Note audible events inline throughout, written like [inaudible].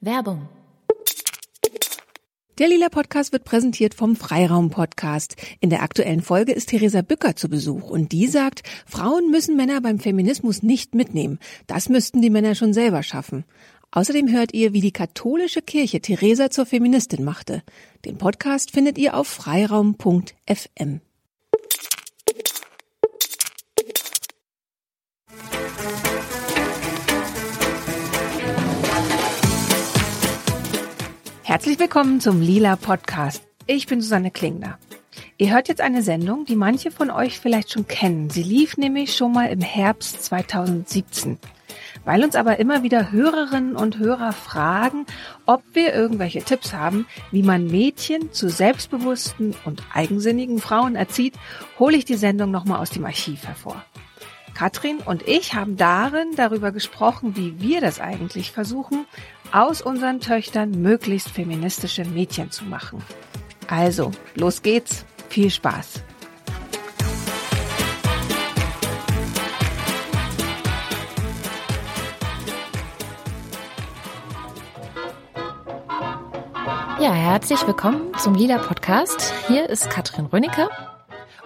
Werbung. Der Lila Podcast wird präsentiert vom Freiraum Podcast. In der aktuellen Folge ist Theresa Bücker zu Besuch und die sagt, Frauen müssen Männer beim Feminismus nicht mitnehmen. Das müssten die Männer schon selber schaffen. Außerdem hört ihr, wie die katholische Kirche Theresa zur Feministin machte. Den Podcast findet ihr auf freiraum.fm. Herzlich willkommen zum Lila Podcast. Ich bin Susanne Klingner. Ihr hört jetzt eine Sendung, die manche von euch vielleicht schon kennen. Sie lief nämlich schon mal im Herbst 2017. Weil uns aber immer wieder Hörerinnen und Hörer fragen, ob wir irgendwelche Tipps haben, wie man Mädchen zu selbstbewussten und eigensinnigen Frauen erzieht, hole ich die Sendung nochmal aus dem Archiv hervor. Katrin und ich haben darin darüber gesprochen, wie wir das eigentlich versuchen, aus unseren Töchtern möglichst feministische Mädchen zu machen. Also, los geht's. Viel Spaß. Ja, herzlich willkommen zum Lila Podcast. Hier ist Katrin Rönicke.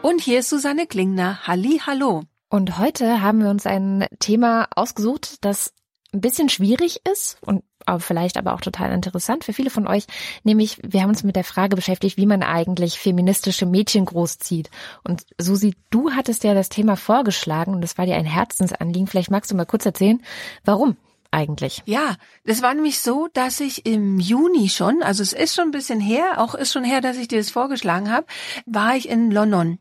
Und hier ist Susanne Klingner. Halli, hallo. Und heute haben wir uns ein Thema ausgesucht, das ein bisschen schwierig ist und vielleicht aber auch total interessant für viele von euch, nämlich wir haben uns mit der Frage beschäftigt, wie man eigentlich feministische Mädchen großzieht. Und Susi, du hattest ja das Thema vorgeschlagen und das war dir ein Herzensanliegen. Vielleicht magst du mal kurz erzählen, warum? eigentlich? Ja, das war nämlich so, dass ich im Juni schon, also es ist schon ein bisschen her, auch ist schon her, dass ich dir das vorgeschlagen habe, war ich in London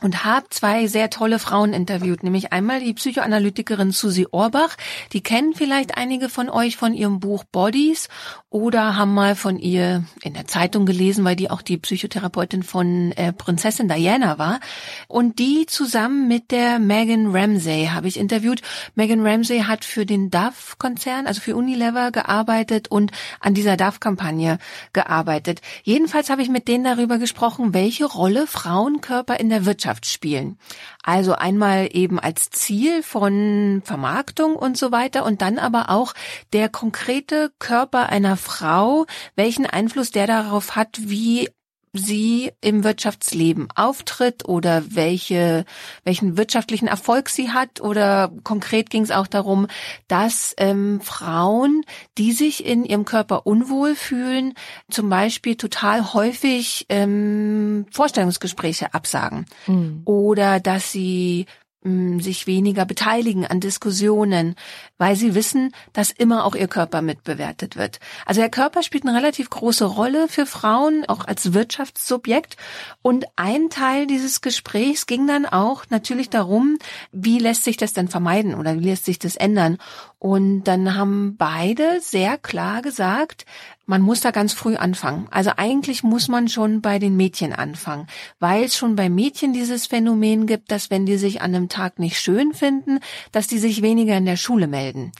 und habe zwei sehr tolle Frauen interviewt, nämlich einmal die Psychoanalytikerin Susi Orbach, die kennen vielleicht einige von euch von ihrem Buch Bodies oder haben mal von ihr in der Zeitung gelesen, weil die auch die Psychotherapeutin von äh, Prinzessin Diana war und die zusammen mit der Megan Ramsey habe ich interviewt. Megan Ramsey hat für den Dove Konzern, also für Unilever gearbeitet und an dieser Dove Kampagne gearbeitet. Jedenfalls habe ich mit denen darüber gesprochen, welche Rolle Frauenkörper in der Wirtschaft Wirtschaft spielen. Also einmal eben als Ziel von Vermarktung und so weiter und dann aber auch der konkrete Körper einer Frau, welchen Einfluss der darauf hat, wie sie im Wirtschaftsleben auftritt oder welche, welchen wirtschaftlichen Erfolg sie hat oder konkret ging es auch darum, dass ähm, Frauen, die sich in ihrem Körper unwohl fühlen, zum Beispiel total häufig ähm, Vorstellungsgespräche absagen mhm. oder dass sie sich weniger beteiligen an Diskussionen, weil sie wissen, dass immer auch ihr Körper mitbewertet wird. Also der Körper spielt eine relativ große Rolle für Frauen, auch als Wirtschaftssubjekt. Und ein Teil dieses Gesprächs ging dann auch natürlich darum, wie lässt sich das denn vermeiden oder wie lässt sich das ändern. Und dann haben beide sehr klar gesagt, man muss da ganz früh anfangen. Also eigentlich muss man schon bei den Mädchen anfangen, weil es schon bei Mädchen dieses Phänomen gibt, dass wenn die sich an einem Tag nicht schön finden, dass die sich weniger in der Schule melden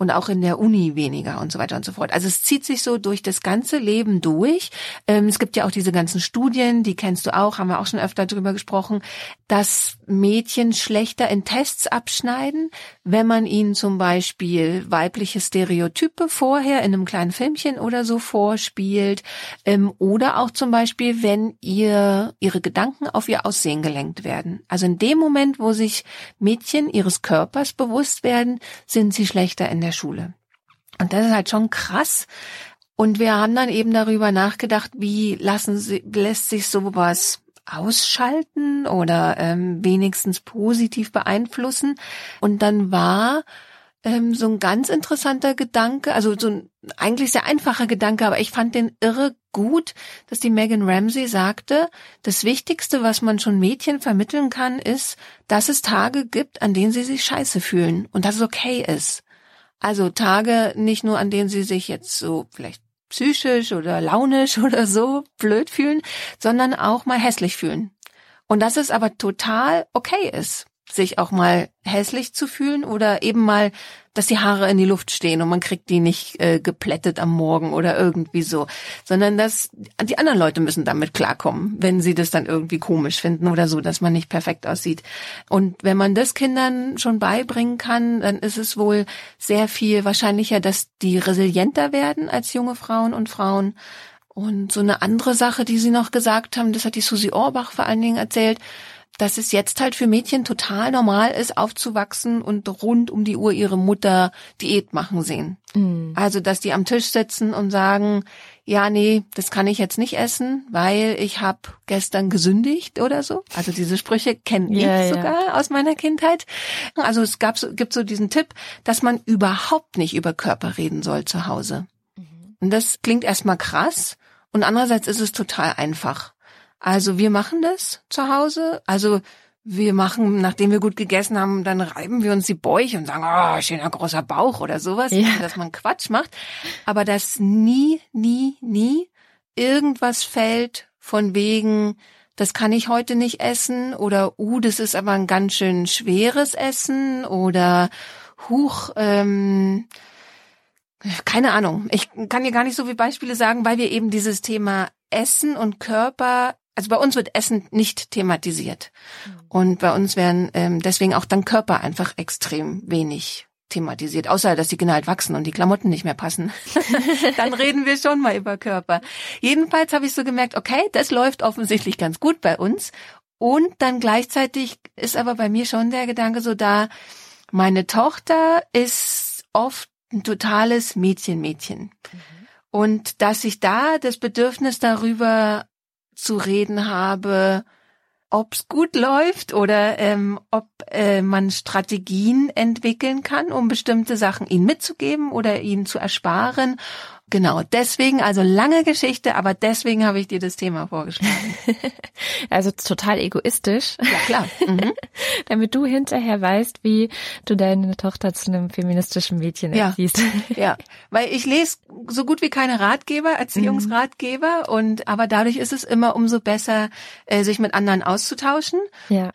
und auch in der Uni weniger und so weiter und so fort. Also es zieht sich so durch das ganze Leben durch. Ähm, es gibt ja auch diese ganzen Studien, die kennst du auch, haben wir auch schon öfter drüber gesprochen, dass Mädchen schlechter in Tests abschneiden, wenn man ihnen zum Beispiel weibliche Stereotype vorher in einem kleinen Filmchen oder so vorspielt, ähm, oder auch zum Beispiel, wenn ihr ihre Gedanken auf ihr Aussehen gelenkt werden. Also in dem Moment, wo sich Mädchen ihres Körpers bewusst werden, sind sie schlechter in der der Schule. Und das ist halt schon krass. Und wir haben dann eben darüber nachgedacht, wie lassen sie, lässt sich sowas ausschalten oder ähm, wenigstens positiv beeinflussen. Und dann war ähm, so ein ganz interessanter Gedanke, also so ein eigentlich sehr einfacher Gedanke, aber ich fand den irre gut, dass die Megan Ramsey sagte, das Wichtigste, was man schon Mädchen vermitteln kann, ist, dass es Tage gibt, an denen sie sich scheiße fühlen und dass es okay ist. Also Tage nicht nur, an denen sie sich jetzt so vielleicht psychisch oder launisch [laughs] oder so blöd fühlen, sondern auch mal hässlich fühlen. Und dass es aber total okay ist. Sich auch mal hässlich zu fühlen oder eben mal, dass die Haare in die Luft stehen und man kriegt die nicht äh, geplättet am Morgen oder irgendwie so, sondern dass die anderen Leute müssen damit klarkommen, wenn sie das dann irgendwie komisch finden oder so, dass man nicht perfekt aussieht. Und wenn man das Kindern schon beibringen kann, dann ist es wohl sehr viel wahrscheinlicher, dass die resilienter werden als junge Frauen und Frauen. Und so eine andere Sache, die Sie noch gesagt haben, das hat die Susi Orbach vor allen Dingen erzählt, dass es jetzt halt für Mädchen total normal ist, aufzuwachsen und rund um die Uhr ihre Mutter Diät machen sehen. Mhm. Also, dass die am Tisch sitzen und sagen, ja, nee, das kann ich jetzt nicht essen, weil ich habe gestern gesündigt oder so. Also diese Sprüche kenne ich ja, sogar ja. aus meiner Kindheit. Also es gab, gibt so diesen Tipp, dass man überhaupt nicht über Körper reden soll zu Hause. Mhm. Und das klingt erstmal krass und andererseits ist es total einfach. Also wir machen das zu Hause. Also wir machen, nachdem wir gut gegessen haben, dann reiben wir uns die Bäuche und sagen, oh, schöner großer Bauch oder sowas, ja. dass man Quatsch macht. Aber dass nie, nie, nie irgendwas fällt von wegen, das kann ich heute nicht essen oder, uh, das ist aber ein ganz schön schweres Essen oder, huch, ähm, keine Ahnung. Ich kann dir gar nicht so viele Beispiele sagen, weil wir eben dieses Thema Essen und Körper also bei uns wird Essen nicht thematisiert. Und bei uns werden ähm, deswegen auch dann Körper einfach extrem wenig thematisiert, außer dass die Kinder halt wachsen und die Klamotten nicht mehr passen. [laughs] dann reden wir schon mal über Körper. Jedenfalls habe ich so gemerkt, okay, das läuft offensichtlich ganz gut bei uns. Und dann gleichzeitig ist aber bei mir schon der Gedanke so da, meine Tochter ist oft ein totales Mädchen-Mädchen. Mhm. Und dass ich da das Bedürfnis darüber zu reden habe, ob's gut läuft oder ähm, ob äh, man Strategien entwickeln kann, um bestimmte Sachen ihnen mitzugeben oder ihnen zu ersparen Genau, deswegen, also lange Geschichte, aber deswegen habe ich dir das Thema vorgeschlagen. [laughs] also total egoistisch. Ja, klar. Mhm. [laughs] Damit du hinterher weißt, wie du deine Tochter zu einem feministischen Mädchen erziehst. Ja, [laughs] ja. weil ich lese so gut wie keine Ratgeber, Erziehungsratgeber mhm. und aber dadurch ist es immer umso besser, äh, sich mit anderen auszutauschen. Ja.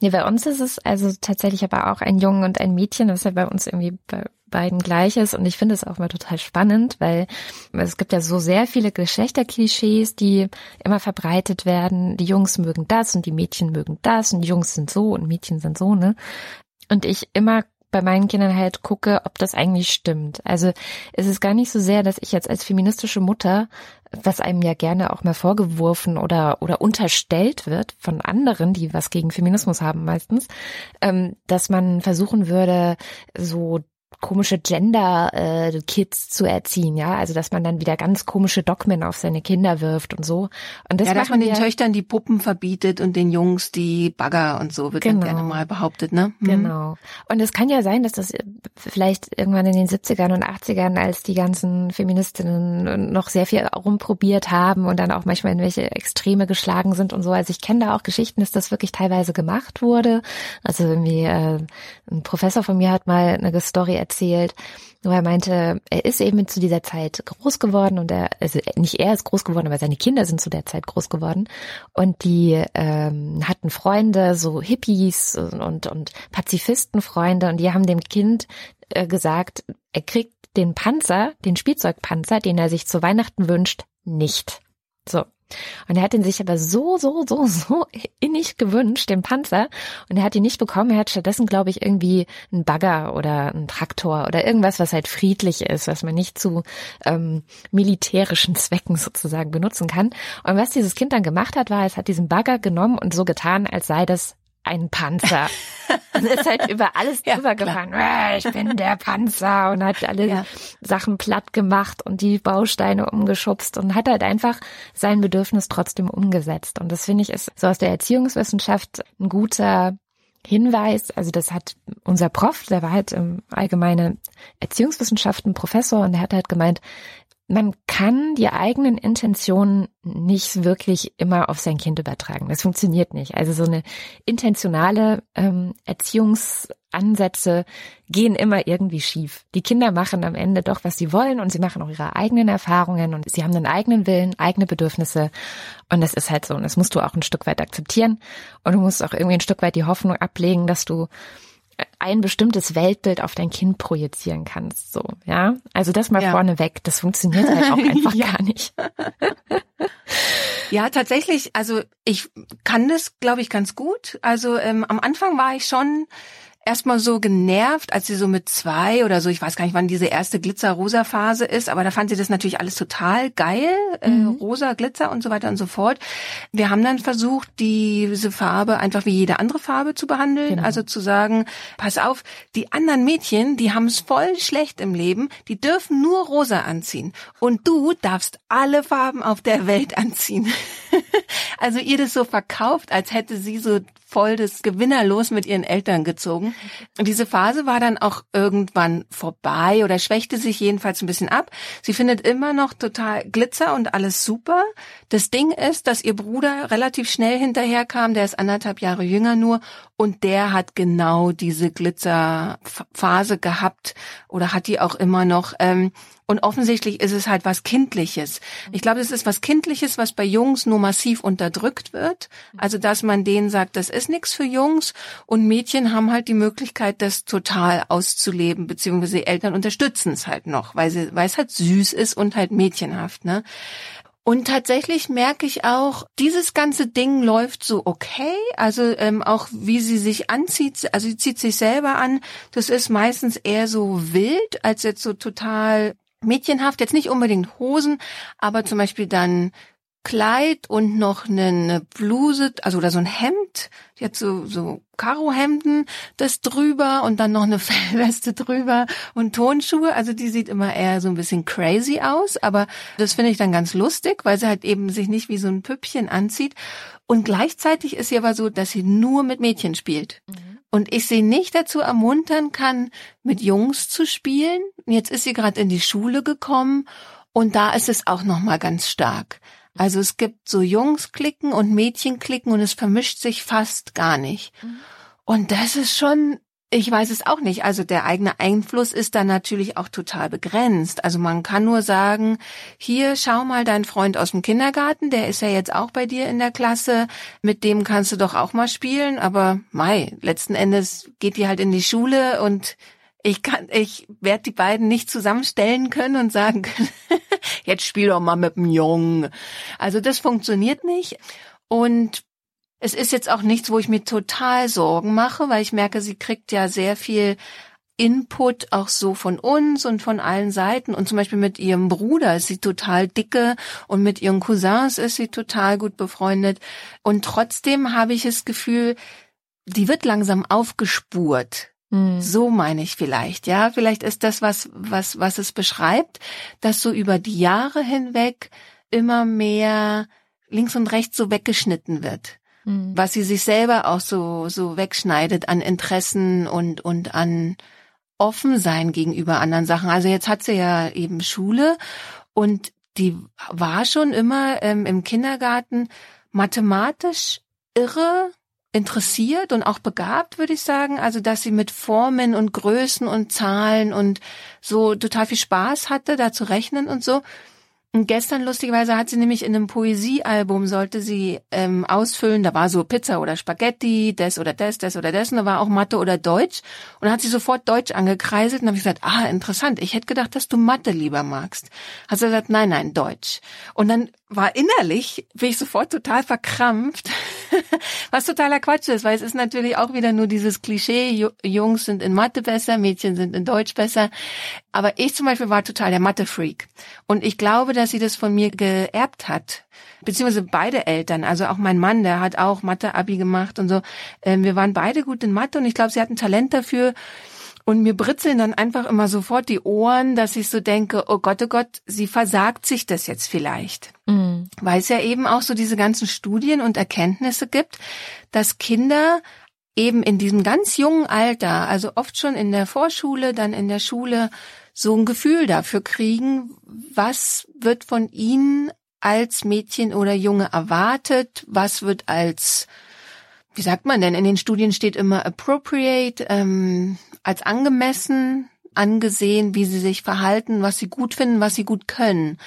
Nee, bei uns ist es also tatsächlich aber auch ein Jungen und ein Mädchen, das ist ja bei uns irgendwie bei beiden Gleiches und ich finde es auch mal total spannend, weil es gibt ja so sehr viele Geschlechterklischees, die immer verbreitet werden. Die Jungs mögen das und die Mädchen mögen das und die Jungs sind so und Mädchen sind so, ne? Und ich immer bei meinen Kindern halt gucke, ob das eigentlich stimmt. Also es ist gar nicht so sehr, dass ich jetzt als feministische Mutter, was einem ja gerne auch mal vorgeworfen oder oder unterstellt wird von anderen, die was gegen Feminismus haben meistens, ähm, dass man versuchen würde, so komische Gender-Kids äh, zu erziehen, ja, also dass man dann wieder ganz komische Dogmen auf seine Kinder wirft und so. Und das ja, dass man den Töchtern die Puppen verbietet und den Jungs die Bagger und so wird genau. dann gerne mal behauptet, ne? Mhm. Genau. Und es kann ja sein, dass das vielleicht irgendwann in den 70ern und 80ern, als die ganzen Feministinnen noch sehr viel rumprobiert haben und dann auch manchmal in welche Extreme geschlagen sind und so. Also ich kenne da auch Geschichten, dass das wirklich teilweise gemacht wurde. Also irgendwie äh, ein Professor von mir hat mal eine Story erzählt, wo er meinte, er ist eben zu dieser Zeit groß geworden und er, also nicht er ist groß geworden, aber seine Kinder sind zu der Zeit groß geworden und die ähm, hatten Freunde, so Hippies und, und Pazifistenfreunde und die haben dem Kind äh, gesagt, er kriegt den Panzer, den Spielzeugpanzer, den er sich zu Weihnachten wünscht, nicht. So. Und er hat ihn sich aber so, so, so, so [laughs] innig gewünscht, den Panzer. Und er hat ihn nicht bekommen. Er hat stattdessen, glaube ich, irgendwie einen Bagger oder einen Traktor oder irgendwas, was halt friedlich ist, was man nicht zu ähm, militärischen Zwecken sozusagen benutzen kann. Und was dieses Kind dann gemacht hat, war, es hat diesen Bagger genommen und so getan, als sei das ein Panzer. [laughs] und ist halt über alles ja, drüber gefahren. Äh, ich bin der Panzer und hat alle ja. Sachen platt gemacht und die Bausteine umgeschubst und hat halt einfach sein Bedürfnis trotzdem umgesetzt. Und das finde ich ist so aus der Erziehungswissenschaft ein guter Hinweis, also das hat unser Prof, der war halt im allgemeine Erziehungswissenschaften Professor und der hat halt gemeint, man kann die eigenen Intentionen nicht wirklich immer auf sein Kind übertragen. Das funktioniert nicht. Also so eine intentionale ähm, Erziehungsansätze gehen immer irgendwie schief. Die Kinder machen am Ende doch, was sie wollen und sie machen auch ihre eigenen Erfahrungen und sie haben einen eigenen Willen, eigene Bedürfnisse und das ist halt so und das musst du auch ein Stück weit akzeptieren und du musst auch irgendwie ein Stück weit die Hoffnung ablegen, dass du ein bestimmtes Weltbild auf dein Kind projizieren kannst, so, ja. Also das mal ja. vorneweg, das funktioniert halt auch [laughs] einfach ja. gar nicht. [laughs] ja, tatsächlich, also ich kann das, glaube ich, ganz gut. Also ähm, am Anfang war ich schon erstmal so genervt, als sie so mit zwei oder so, ich weiß gar nicht, wann diese erste Glitzer-Rosa-Phase ist, aber da fand sie das natürlich alles total geil, äh, mhm. äh, rosa, Glitzer und so weiter und so fort. Wir haben dann versucht, diese Farbe einfach wie jede andere Farbe zu behandeln, genau. also zu sagen, pass auf, die anderen Mädchen, die haben es voll schlecht im Leben, die dürfen nur rosa anziehen und du darfst alle Farben auf der Welt [laughs] anziehen. also ihr das so verkauft, als hätte sie so voll das Gewinnerlos mit ihren Eltern gezogen. Und diese Phase war dann auch irgendwann vorbei oder schwächte sich jedenfalls ein bisschen ab. Sie findet immer noch total Glitzer und alles super. Das Ding ist, dass ihr Bruder relativ schnell hinterherkam, der ist anderthalb Jahre jünger nur und der hat genau diese Glitzerphase gehabt oder hat die auch immer noch. Ähm, und offensichtlich ist es halt was Kindliches. Ich glaube, es ist was Kindliches, was bei Jungs nur massiv unterdrückt wird. Also, dass man denen sagt, das ist nichts für Jungs. Und Mädchen haben halt die Möglichkeit, das total auszuleben, beziehungsweise Eltern unterstützen es halt noch, weil, sie, weil es halt süß ist und halt mädchenhaft. Ne? Und tatsächlich merke ich auch, dieses ganze Ding läuft so okay. Also ähm, auch wie sie sich anzieht, also sie zieht sich selber an, das ist meistens eher so wild, als jetzt so total mädchenhaft, jetzt nicht unbedingt Hosen, aber zum Beispiel dann Kleid und noch eine Bluse, also oder so ein Hemd, jetzt so, so Karohemden, das drüber und dann noch eine [laughs] Fellweste drüber und Tonschuhe. Also die sieht immer eher so ein bisschen crazy aus, aber das finde ich dann ganz lustig, weil sie halt eben sich nicht wie so ein Püppchen anzieht. Und gleichzeitig ist sie aber so, dass sie nur mit Mädchen spielt. Mhm und ich sie nicht dazu ermuntern kann, mit Jungs zu spielen. Jetzt ist sie gerade in die Schule gekommen und da ist es auch noch mal ganz stark. Also es gibt so Jungs-Klicken und Mädchen-Klicken und es vermischt sich fast gar nicht. Mhm. Und das ist schon ich weiß es auch nicht. Also der eigene Einfluss ist dann natürlich auch total begrenzt. Also man kann nur sagen, hier schau mal dein Freund aus dem Kindergarten, der ist ja jetzt auch bei dir in der Klasse, mit dem kannst du doch auch mal spielen, aber mei, letzten Endes geht die halt in die Schule und ich kann, ich werde die beiden nicht zusammenstellen können und sagen können, [laughs] jetzt spiel doch mal mit dem Jungen. Also das funktioniert nicht. Und es ist jetzt auch nichts, wo ich mir total Sorgen mache, weil ich merke, sie kriegt ja sehr viel Input auch so von uns und von allen Seiten. Und zum Beispiel mit ihrem Bruder ist sie total dicke und mit ihren Cousins ist sie total gut befreundet. Und trotzdem habe ich das Gefühl, die wird langsam aufgespurt. Hm. So meine ich vielleicht, ja. Vielleicht ist das was, was, was es beschreibt, dass so über die Jahre hinweg immer mehr links und rechts so weggeschnitten wird mhm. was sie sich selber auch so, so wegschneidet an Interessen und, und an Offensein gegenüber anderen Sachen. Also jetzt hat sie ja eben Schule und die war schon immer ähm, im Kindergarten mathematisch irre interessiert und auch begabt, würde ich sagen. Also, dass sie mit Formen und Größen und Zahlen und so total viel Spaß hatte, da zu rechnen und so. Und gestern lustigerweise hat sie nämlich in einem Poesiealbum sollte sie ähm, ausfüllen, da war so Pizza oder Spaghetti, das oder das, das oder das, und da war auch Mathe oder Deutsch. Und dann hat sie sofort Deutsch angekreiselt und habe ich gesagt, ah, interessant, ich hätte gedacht, dass du Mathe lieber magst. Hat sie gesagt, nein, nein, Deutsch. Und dann war innerlich, bin ich sofort total verkrampft, [laughs] was totaler Quatsch ist, weil es ist natürlich auch wieder nur dieses Klischee, Jungs sind in Mathe besser, Mädchen sind in Deutsch besser. Aber ich zum Beispiel war total der Mathe-Freak. Und ich glaube, dass sie das von mir geerbt hat. Beziehungsweise beide Eltern, also auch mein Mann, der hat auch Mathe-Abi gemacht und so. Ähm, wir waren beide gut in Mathe und ich glaube, sie hatten Talent dafür. Und mir britzeln dann einfach immer sofort die Ohren, dass ich so denke, oh Gott, oh Gott, sie versagt sich das jetzt vielleicht. Mhm. Weil es ja eben auch so diese ganzen Studien und Erkenntnisse gibt, dass Kinder eben in diesem ganz jungen Alter, also oft schon in der Vorschule, dann in der Schule, so ein Gefühl dafür kriegen, was wird von ihnen als Mädchen oder Junge erwartet, was wird als, wie sagt man denn, in den Studien steht immer appropriate, ähm, als angemessen angesehen, wie sie sich verhalten, was sie gut finden, was sie gut können.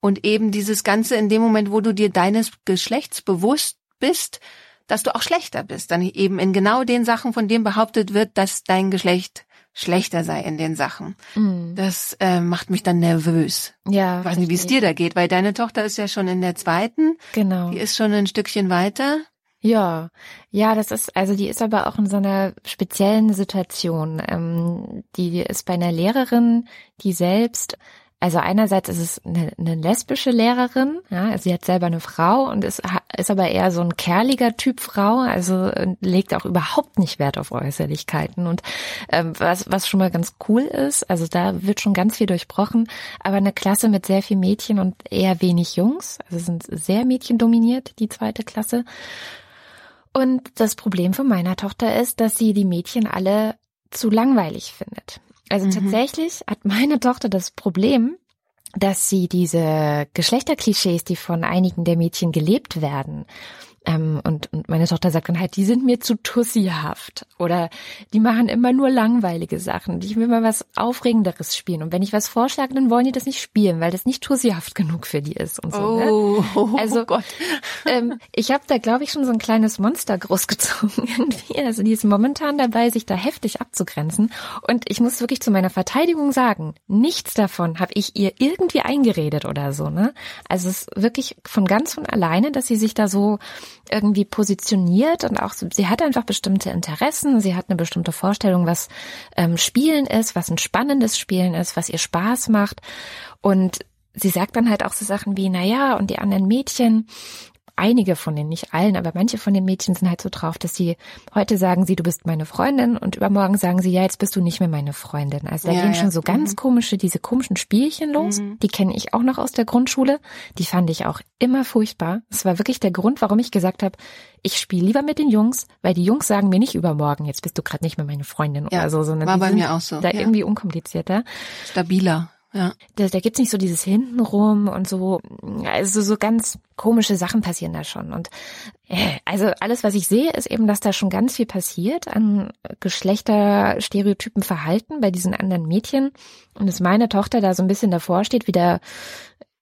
Und eben dieses Ganze in dem Moment, wo du dir deines Geschlechts bewusst bist, dass du auch schlechter bist. Dann eben in genau den Sachen, von dem behauptet wird, dass dein Geschlecht schlechter sei in den Sachen. Mhm. Das äh, macht mich dann nervös. Ja. Ich weiß nicht, wie es dir da geht, weil deine Tochter ist ja schon in der zweiten. Genau. Die ist schon ein Stückchen weiter. Ja, ja, das ist, also die ist aber auch in so einer speziellen Situation. Ähm, die ist bei einer Lehrerin, die selbst also einerseits ist es eine, eine lesbische Lehrerin, ja, sie hat selber eine Frau und ist, ist aber eher so ein kerliger Typ Frau, also äh, legt auch überhaupt nicht Wert auf Äußerlichkeiten und ähm, was, was schon mal ganz cool ist, also da wird schon ganz viel durchbrochen, aber eine Klasse mit sehr viel Mädchen und eher wenig Jungs, also sind sehr mädchendominiert, die zweite Klasse. Und das Problem von meiner Tochter ist, dass sie die Mädchen alle zu langweilig findet. Also mhm. tatsächlich hat meine Tochter das Problem, dass sie diese Geschlechterklischees, die von einigen der Mädchen gelebt werden, ähm, und, und meine Tochter sagt dann halt, die sind mir zu tussihaft oder die machen immer nur langweilige Sachen. Ich will mal was Aufregenderes spielen. Und wenn ich was vorschlage, dann wollen die das nicht spielen, weil das nicht tussihaft genug für die ist und so. Ne? Oh, ne? [laughs] Also Gott. [laughs] Ähm, ich habe da, glaube ich, schon so ein kleines Monster großgezogen [laughs] irgendwie. Also die ist momentan dabei, sich da heftig abzugrenzen. Und ich muss wirklich zu meiner Verteidigung sagen, nichts davon habe ich ihr irgendwie eingeredet oder so. Ne? Also es ist wirklich von ganz von alleine, dass sie sich da so irgendwie positioniert und auch sie hat einfach bestimmte Interessen, sie hat eine bestimmte Vorstellung, was ähm, Spielen ist, was ein spannendes Spielen ist, was ihr Spaß macht. Und sie sagt dann halt auch so Sachen wie, na ja, und die anderen Mädchen, einige von denen, nicht allen, aber manche von den Mädchen sind halt so drauf, dass sie heute sagen sie, du bist meine Freundin und übermorgen sagen sie, ja, jetzt bist du nicht mehr meine Freundin. Also da ja, gehen ja. schon so ganz mhm. komische, diese komischen Spielchen los. Mhm. Die kenne ich auch noch aus der Grundschule. Die fand ich auch immer furchtbar. Das war wirklich der Grund, warum ich gesagt habe, ich spiele lieber mit den Jungs, weil die Jungs sagen mir nicht übermorgen, jetzt bist du gerade nicht mehr meine Freundin ja, oder so, sondern war bei mir auch so. Da irgendwie unkomplizierter. Stabiler. Ja. Da, da gibt's nicht so dieses Hintenrum und so, also so ganz komische Sachen passieren da schon. Und äh, also alles, was ich sehe, ist eben, dass da schon ganz viel passiert an Geschlechterstereotypen Verhalten bei diesen anderen Mädchen. Und dass meine Tochter da so ein bisschen davor steht, wieder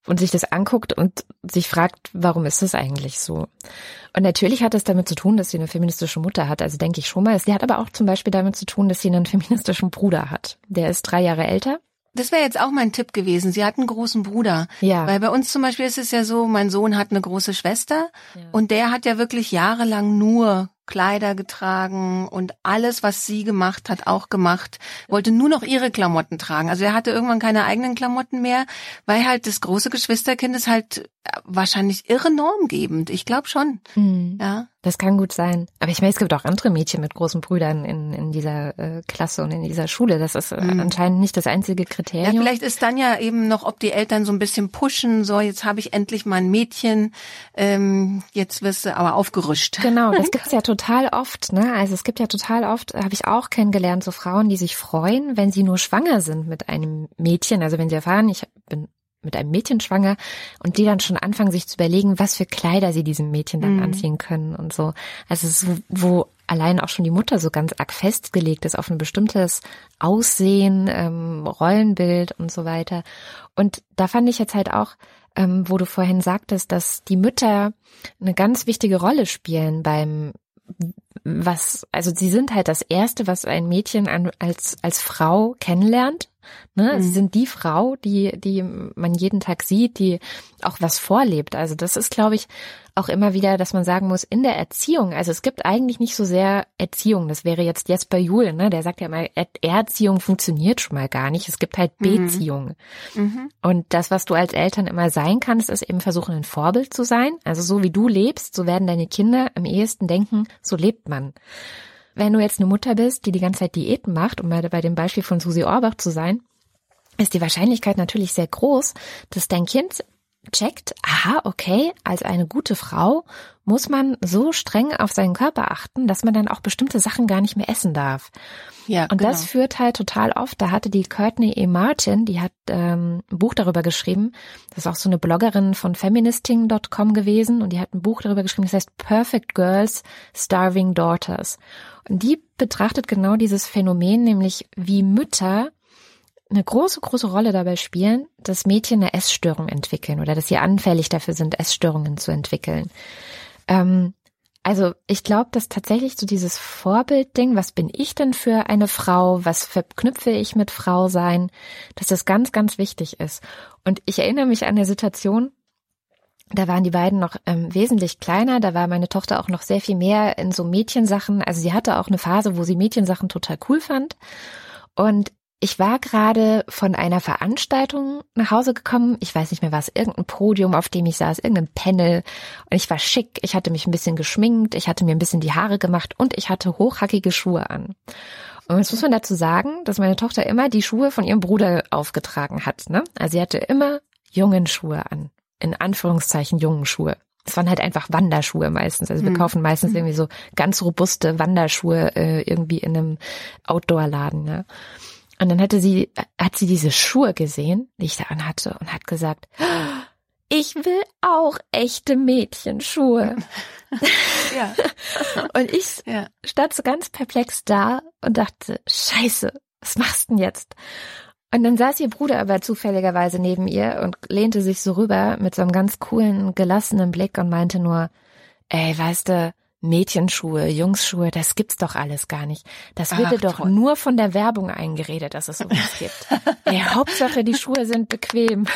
und sich das anguckt und sich fragt, warum ist das eigentlich so? Und natürlich hat es damit zu tun, dass sie eine feministische Mutter hat. Also denke ich schon mal. Sie hat aber auch zum Beispiel damit zu tun, dass sie einen [laughs] feministischen Bruder hat. Der ist drei Jahre älter das wäre jetzt auch mein Tipp gewesen. Sie hat einen großen Bruder. Ja. Weil bei uns zum Beispiel ist es ja so, mein Sohn hat eine große Schwester ja. und der hat ja wirklich jahrelang nur Kleider getragen und alles, was sie gemacht hat, auch gemacht. Wollte nur noch ihre Klamotten tragen. Also er hatte irgendwann keine eigenen Klamotten mehr, weil halt das große Geschwisterkind ist halt wahrscheinlich irre normgebend. Ich glaube schon. Mhm. Ja. Das kann gut sein. Aber ich meine, es gibt auch andere Mädchen mit großen Brüdern in, in dieser äh, Klasse und in dieser Schule. Das ist äh, mhm. anscheinend nicht das einzige Kriterium. Ja, vielleicht ist dann ja eben noch, ob die Eltern so ein bisschen pushen, so jetzt habe ich endlich mal ein Mädchen, ähm, jetzt wirst du aber aufgerüscht. Genau, das [laughs] gibt's ja total oft. Ne? Also es gibt ja total oft, habe ich auch kennengelernt, so Frauen, die sich freuen, wenn sie nur schwanger sind mit einem Mädchen. Also wenn sie erfahren, ich bin mit einem Mädchen schwanger und die dann schon anfangen, sich zu überlegen, was für Kleider sie diesem Mädchen dann mhm. anziehen können und so. Also so, wo allein auch schon die Mutter so ganz arg festgelegt ist auf ein bestimmtes Aussehen, ähm, Rollenbild und so weiter. Und da fand ich jetzt halt auch, ähm, wo du vorhin sagtest, dass die Mütter eine ganz wichtige Rolle spielen beim was, also sie sind halt das erste, was ein Mädchen an, als, als Frau kennenlernt Ne? Mhm. Sie sind die Frau, die, die man jeden Tag sieht, die auch was vorlebt. Also das ist, glaube ich, auch immer wieder, dass man sagen muss, in der Erziehung, also es gibt eigentlich nicht so sehr Erziehung. Das wäre jetzt Jesper Juhl, ne? Der sagt ja immer, Erziehung funktioniert schon mal gar nicht. Es gibt halt mhm. Beziehung. Mhm. Und das, was du als Eltern immer sein kannst, ist eben versuchen, ein Vorbild zu sein. Also so wie du lebst, so werden deine Kinder am ehesten denken, so lebt man. Wenn du jetzt eine Mutter bist, die die ganze Zeit Diäten macht, um bei dem Beispiel von Susi Orbach zu sein, ist die Wahrscheinlichkeit natürlich sehr groß, dass dein Kind checkt, aha, okay, als eine gute Frau muss man so streng auf seinen Körper achten, dass man dann auch bestimmte Sachen gar nicht mehr essen darf. Ja, und genau. das führt halt total oft. Da hatte die Courtney E. Martin, die hat ähm, ein Buch darüber geschrieben. Das ist auch so eine Bloggerin von feministing.com gewesen und die hat ein Buch darüber geschrieben, das heißt Perfect Girls, Starving Daughters. Und die betrachtet genau dieses Phänomen, nämlich wie Mütter eine große, große Rolle dabei spielen, dass Mädchen eine Essstörung entwickeln oder dass sie anfällig dafür sind, Essstörungen zu entwickeln. Ähm, also ich glaube, dass tatsächlich so dieses Vorbildding, was bin ich denn für eine Frau, was verknüpfe ich mit Frau sein, dass das ganz, ganz wichtig ist. Und ich erinnere mich an eine Situation, da waren die beiden noch ähm, wesentlich kleiner, da war meine Tochter auch noch sehr viel mehr in so Mädchensachen. Also sie hatte auch eine Phase, wo sie Mädchensachen total cool fand. Und ich war gerade von einer Veranstaltung nach Hause gekommen. Ich weiß nicht mehr was, irgendein Podium, auf dem ich saß, irgendein Panel. Und ich war schick. Ich hatte mich ein bisschen geschminkt. Ich hatte mir ein bisschen die Haare gemacht und ich hatte hochhackige Schuhe an. Und jetzt muss man dazu sagen, dass meine Tochter immer die Schuhe von ihrem Bruder aufgetragen hat. Ne? Also sie hatte immer jungen Schuhe an. In Anführungszeichen jungen Schuhe. Es waren halt einfach Wanderschuhe meistens. Also wir hm. kaufen meistens irgendwie so ganz robuste Wanderschuhe äh, irgendwie in einem Outdoor-Laden. Ne? Und dann hatte sie, hat sie diese Schuhe gesehen, die ich da anhatte und hat gesagt, ich will auch echte Mädchenschuhe. [laughs] ja. [laughs] und ich ja. stand so ganz perplex da und dachte, scheiße, was machst du denn jetzt? Und dann saß ihr Bruder aber zufälligerweise neben ihr und lehnte sich so rüber mit so einem ganz coolen, gelassenen Blick und meinte nur, ey, weißt du, Mädchenschuhe, Jungsschuhe, das gibt's doch alles gar nicht. Das wird dir doch toll. nur von der Werbung eingeredet, dass es sowas [laughs] gibt. Ey, Hauptsache, die Schuhe sind bequem.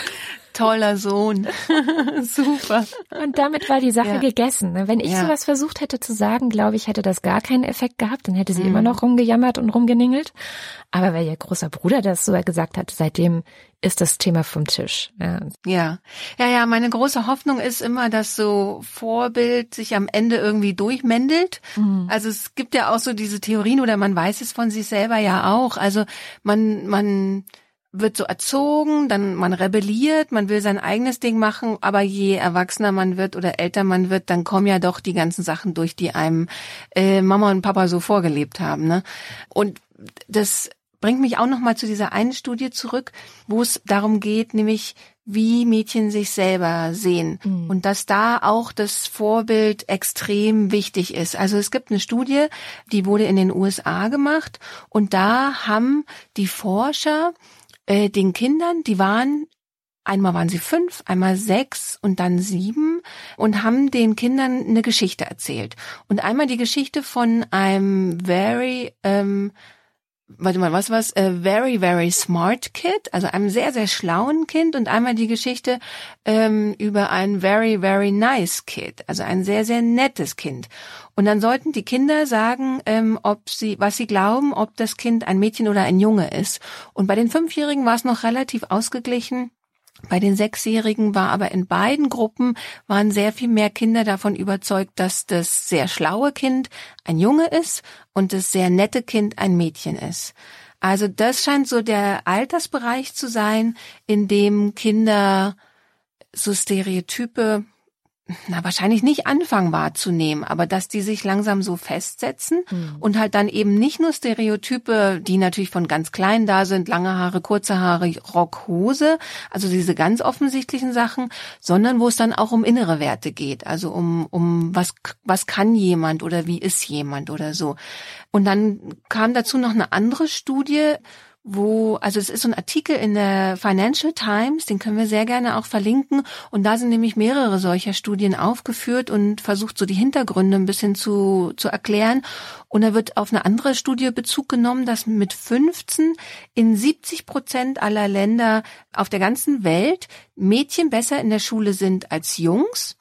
Toller Sohn. [laughs] Super. Und damit war die Sache ja. gegessen. Ne? Wenn ich ja. sowas versucht hätte zu sagen, glaube ich, hätte das gar keinen Effekt gehabt. Dann hätte sie mhm. immer noch rumgejammert und rumgeningelt. Aber weil ihr großer Bruder das so gesagt hat, seitdem ist das Thema vom Tisch. Ja. ja, ja, ja. Meine große Hoffnung ist immer, dass so Vorbild sich am Ende irgendwie durchmändelt. Mhm. Also es gibt ja auch so diese Theorien oder man weiß es von sich selber ja auch. Also man, man wird so erzogen, dann man rebelliert, man will sein eigenes Ding machen, aber je erwachsener man wird oder älter man wird, dann kommen ja doch die ganzen Sachen durch, die einem äh, Mama und Papa so vorgelebt haben. Ne? Und das bringt mich auch noch mal zu dieser einen Studie zurück, wo es darum geht, nämlich wie Mädchen sich selber sehen mhm. und dass da auch das Vorbild extrem wichtig ist. Also es gibt eine Studie, die wurde in den USA gemacht und da haben die Forscher äh, den Kindern, die waren Einmal waren sie fünf, einmal sechs und dann sieben und haben den Kindern eine Geschichte erzählt. Und einmal die Geschichte von einem very ähm, warte mal, was war's? A very, very smart kid, also einem sehr, sehr schlauen Kind und einmal die Geschichte ähm, über ein very, very nice kid, also ein sehr, sehr nettes Kind. Und dann sollten die Kinder sagen, ähm, ob sie, was sie glauben, ob das Kind ein Mädchen oder ein Junge ist. Und bei den Fünfjährigen war es noch relativ ausgeglichen. Bei den Sechsjährigen war aber in beiden Gruppen waren sehr viel mehr Kinder davon überzeugt, dass das sehr schlaue Kind ein Junge ist und das sehr nette Kind ein Mädchen ist. Also das scheint so der Altersbereich zu sein, in dem Kinder so Stereotype na, wahrscheinlich nicht anfangen wahrzunehmen, aber dass die sich langsam so festsetzen mhm. und halt dann eben nicht nur Stereotype, die natürlich von ganz klein da sind, lange Haare, kurze Haare, Rock, Hose, also diese ganz offensichtlichen Sachen, sondern wo es dann auch um innere Werte geht, also um, um was, was kann jemand oder wie ist jemand oder so. Und dann kam dazu noch eine andere Studie, wo, also es ist so ein Artikel in der Financial Times, den können wir sehr gerne auch verlinken. Und da sind nämlich mehrere solcher Studien aufgeführt und versucht so die Hintergründe ein bisschen zu, zu erklären. Und da wird auf eine andere Studie Bezug genommen, dass mit 15 in 70 Prozent aller Länder auf der ganzen Welt Mädchen besser in der Schule sind als Jungs.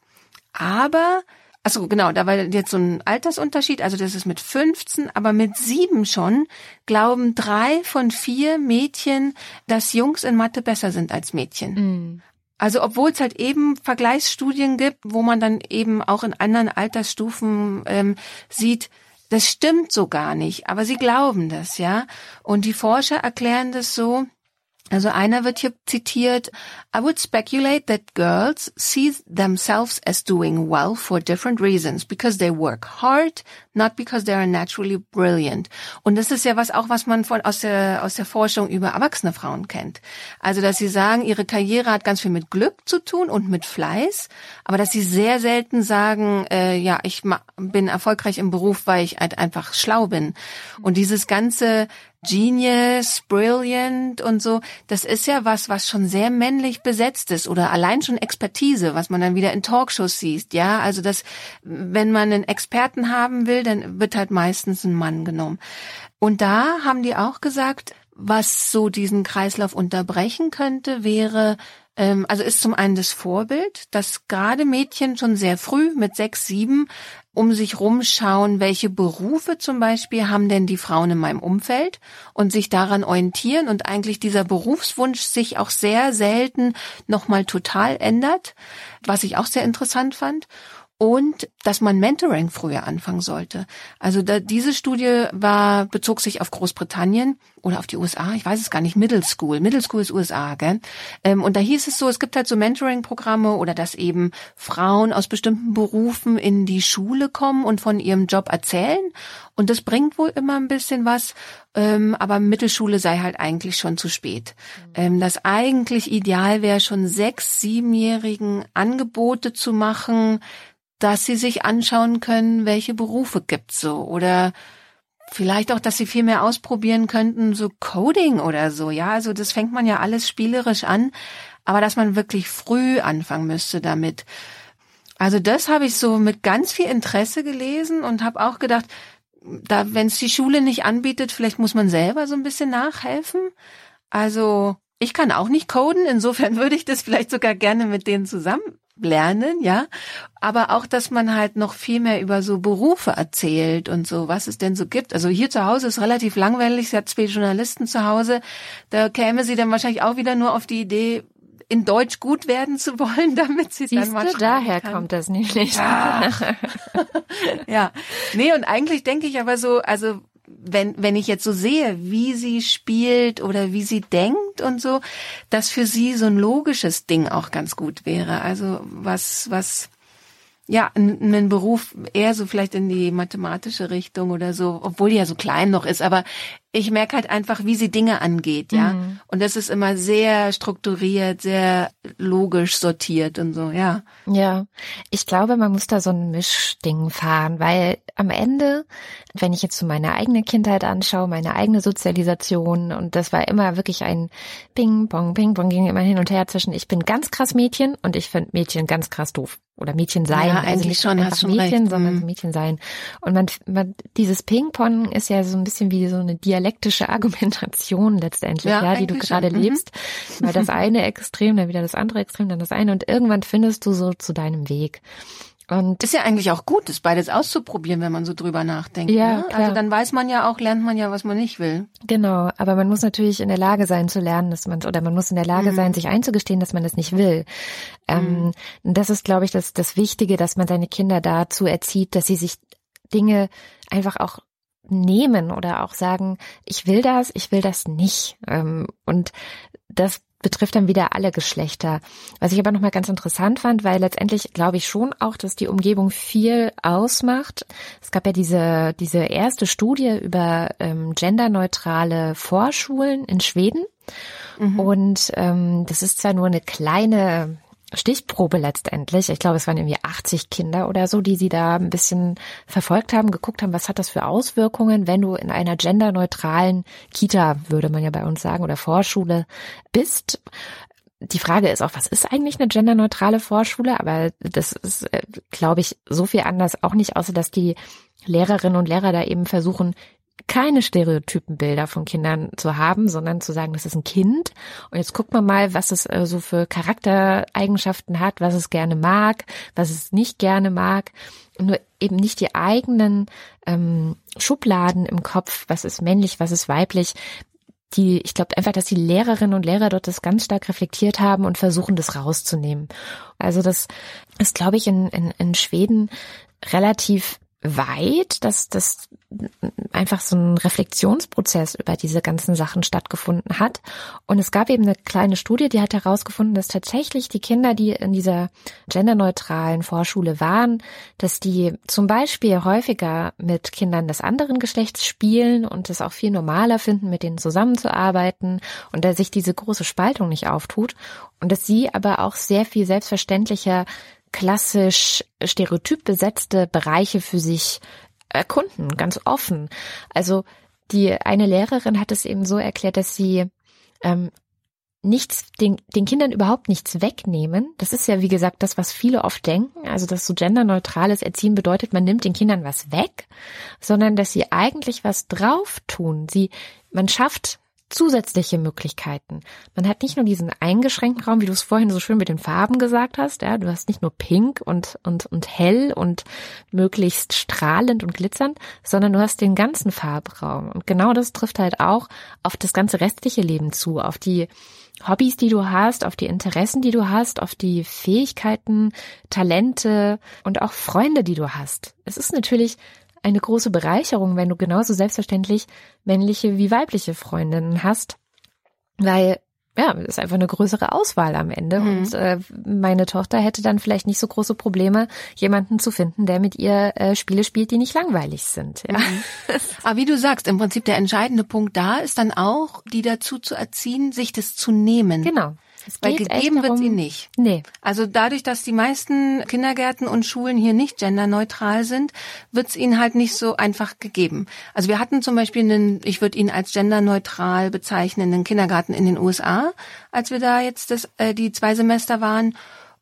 Aber Achso, genau, da war jetzt so ein Altersunterschied, also das ist mit 15, aber mit sieben schon glauben drei von vier Mädchen, dass Jungs in Mathe besser sind als Mädchen. Mhm. Also obwohl es halt eben Vergleichsstudien gibt, wo man dann eben auch in anderen Altersstufen ähm, sieht, das stimmt so gar nicht, aber sie glauben das, ja. Und die Forscher erklären das so, Also einer wird hier zitiert, I would speculate that girls see themselves as doing well for different reasons, because they work hard, not because they are naturally brilliant. Und das ist ja was auch, was man von, aus der, aus der Forschung über erwachsene Frauen kennt. Also, dass sie sagen, ihre Karriere hat ganz viel mit Glück zu tun und mit Fleiß, aber dass sie sehr selten sagen, äh, ja, ich bin erfolgreich im Beruf, weil ich halt einfach schlau bin. Und dieses ganze Genius, Brilliant und so, das ist ja was, was schon sehr männlich besetzt ist oder allein schon Expertise, was man dann wieder in Talkshows sieht, ja, also das, wenn man einen Experten haben will, dann wird halt meistens ein Mann genommen. Und da haben die auch gesagt, was so diesen Kreislauf unterbrechen könnte, wäre ähm, also ist zum einen das Vorbild, dass gerade Mädchen schon sehr früh mit sechs, sieben um sich rumschauen, welche Berufe zum Beispiel haben denn die Frauen in meinem Umfeld und sich daran orientieren und eigentlich dieser Berufswunsch sich auch sehr selten nochmal total ändert, was ich auch sehr interessant fand und dass man Mentoring früher anfangen sollte. Also da, diese Studie war bezog sich auf Großbritannien oder auf die USA, ich weiß es gar nicht, Middle School. Middle School ist USA, gell? Ähm, und da hieß es so, es gibt halt so Mentoring-Programme oder dass eben Frauen aus bestimmten Berufen in die Schule kommen und von ihrem Job erzählen. Und das bringt wohl immer ein bisschen was, ähm, aber Mittelschule sei halt eigentlich schon zu spät. Ähm, das eigentlich ideal wäre, schon sechs, siebenjährigen Angebote zu machen, dass sie sich anschauen können, welche Berufe gibt's so oder vielleicht auch, dass sie viel mehr ausprobieren könnten, so Coding oder so. Ja, also das fängt man ja alles spielerisch an, aber dass man wirklich früh anfangen müsste damit. Also das habe ich so mit ganz viel Interesse gelesen und habe auch gedacht, da wenn es die Schule nicht anbietet, vielleicht muss man selber so ein bisschen nachhelfen. Also ich kann auch nicht coden, insofern [laughs] würde ich das vielleicht sogar gerne mit denen zusammen lernen, ja, aber auch, dass man halt noch viel mehr über so Berufe erzählt und so, was es denn so gibt. Also hier zu Hause ist relativ langweilig, sie hat zwei Journalisten zu Hause, da käme sie dann wahrscheinlich auch wieder nur auf die Idee, in Deutsch gut werden zu wollen, [laughs] damit sie Siehst dann mal du, daher kann. kommt das nämlich. Ja. [laughs] [laughs] ja. Nee, und eigentlich denke ich aber so, also wenn, wenn ich jetzt so sehe, wie sie spielt oder wie sie denkt und so, dass für sie so ein logisches Ding auch ganz gut wäre. Also was, was, ja, einen Beruf eher so vielleicht in die mathematische Richtung oder so, obwohl die ja so klein noch ist, aber ich merke halt einfach, wie sie Dinge angeht, ja. Mhm. Und das ist immer sehr strukturiert, sehr logisch sortiert und so, ja. Ja, ich glaube, man muss da so ein Mischding fahren, weil am Ende, wenn ich jetzt so meine eigene Kindheit anschaue, meine eigene Sozialisation und das war immer wirklich ein Ping, Pong, Ping, Pong, ging immer hin und her zwischen ich bin ganz krass Mädchen und ich finde Mädchen ganz krass doof oder Mädchen sein. Ja, also eigentlich nicht schon, hast Mädchen, recht. sondern mhm. Mädchen sein. Und man, man, dieses Ping-Pong ist ja so ein bisschen wie so eine Dialekt dialektische Argumentation letztendlich, ja, ja die du gerade mhm. lebst. Weil das eine Extrem, dann wieder das andere Extrem, dann das eine und irgendwann findest du so zu deinem Weg. Und ist ja eigentlich auch gut, das beides auszuprobieren, wenn man so drüber nachdenkt. Ja, ne? Also dann weiß man ja auch, lernt man ja, was man nicht will. Genau, aber man muss natürlich in der Lage sein zu lernen, dass man oder man muss in der Lage mhm. sein, sich einzugestehen, dass man das nicht will. Ähm, mhm. Ähm, das ist, glaube ich, das, das Wichtige, dass man seine Kinder dazu erzieht, dass sie sich Dinge einfach auch nehmen oder auch sagen, ich will das, ich will das nicht. Ähm, und das betrifft dann wieder alle Geschlechter. Was ich aber nochmal ganz interessant fand, weil letztendlich glaube ich schon auch, dass die Umgebung viel ausmacht. Es gab ja diese, diese erste Studie über ähm, genderneutrale Vorschulen in Schweden. Mhm. Und ähm, das ist zwar nur eine kleine Stichprobe letztendlich. Ich glaube, es waren irgendwie 80 Kinder oder so, die sie da ein bisschen verfolgt haben, geguckt haben, was hat das für Auswirkungen, wenn du in einer genderneutralen Kita, würde man ja bei uns sagen, oder Vorschule bist. Die Frage ist auch, was ist eigentlich eine genderneutrale Vorschule? Aber das ist, äh, glaube ich, so viel anders auch nicht, außer dass die Lehrerinnen und Lehrer da eben versuchen, keine Stereotypenbilder von Kindern zu haben, sondern zu sagen, das ist ein Kind. Und jetzt guckt man mal, was es äh, so für Charaktereigenschaften hat, was es gerne mag, was es nicht gerne mag. Und nur eben nicht die eigenen ähm, Schubladen im Kopf, was ist männlich, was ist weiblich. Die, ich glaube einfach, dass die Lehrerinnen und Lehrer dort das ganz stark reflektiert haben und versuchen, das rauszunehmen. Also das ist, glaube ich, in, in, in Schweden relativ weit, dass das einfach so ein Reflexionsprozess über diese ganzen Sachen stattgefunden hat. Und es gab eben eine kleine Studie, die hat herausgefunden, dass tatsächlich die Kinder, die in dieser genderneutralen Vorschule waren, dass die zum Beispiel häufiger mit Kindern des anderen Geschlechts spielen und es auch viel normaler finden, mit denen zusammenzuarbeiten und da sich diese große Spaltung nicht auftut. Und dass sie aber auch sehr viel selbstverständlicher klassisch stereotyp besetzte Bereiche für sich erkunden, ganz offen. Also die eine Lehrerin hat es eben so erklärt, dass sie ähm, nichts, den, den Kindern überhaupt nichts wegnehmen. Das ist ja, wie gesagt, das, was viele oft denken. Also, dass so genderneutrales Erziehen bedeutet, man nimmt den Kindern was weg, sondern dass sie eigentlich was drauf tun. Sie, man schafft zusätzliche Möglichkeiten. Man hat nicht nur diesen eingeschränkten Raum, wie du es vorhin so schön mit den Farben gesagt hast, ja, du hast nicht nur pink und, und, und hell und möglichst strahlend und glitzernd, sondern du hast den ganzen Farbraum. Und genau das trifft halt auch auf das ganze restliche Leben zu, auf die Hobbys, die du hast, auf die Interessen, die du hast, auf die Fähigkeiten, Talente und auch Freunde, die du hast. Es ist natürlich eine große Bereicherung, wenn du genauso selbstverständlich männliche wie weibliche Freundinnen hast, weil ja, ist einfach eine größere Auswahl am Ende. Mhm. Und äh, meine Tochter hätte dann vielleicht nicht so große Probleme, jemanden zu finden, der mit ihr äh, Spiele spielt, die nicht langweilig sind. Ja. Mhm. [laughs] Aber wie du sagst, im Prinzip der entscheidende Punkt da ist dann auch, die dazu zu erziehen, sich das zu nehmen. Genau. Es Weil gegeben wird sie nicht. Nee. Also dadurch, dass die meisten Kindergärten und Schulen hier nicht genderneutral sind, wird es ihnen halt nicht so einfach gegeben. Also wir hatten zum Beispiel einen, ich würde ihn als genderneutral bezeichnenden Kindergarten in den USA, als wir da jetzt das, äh, die zwei Semester waren.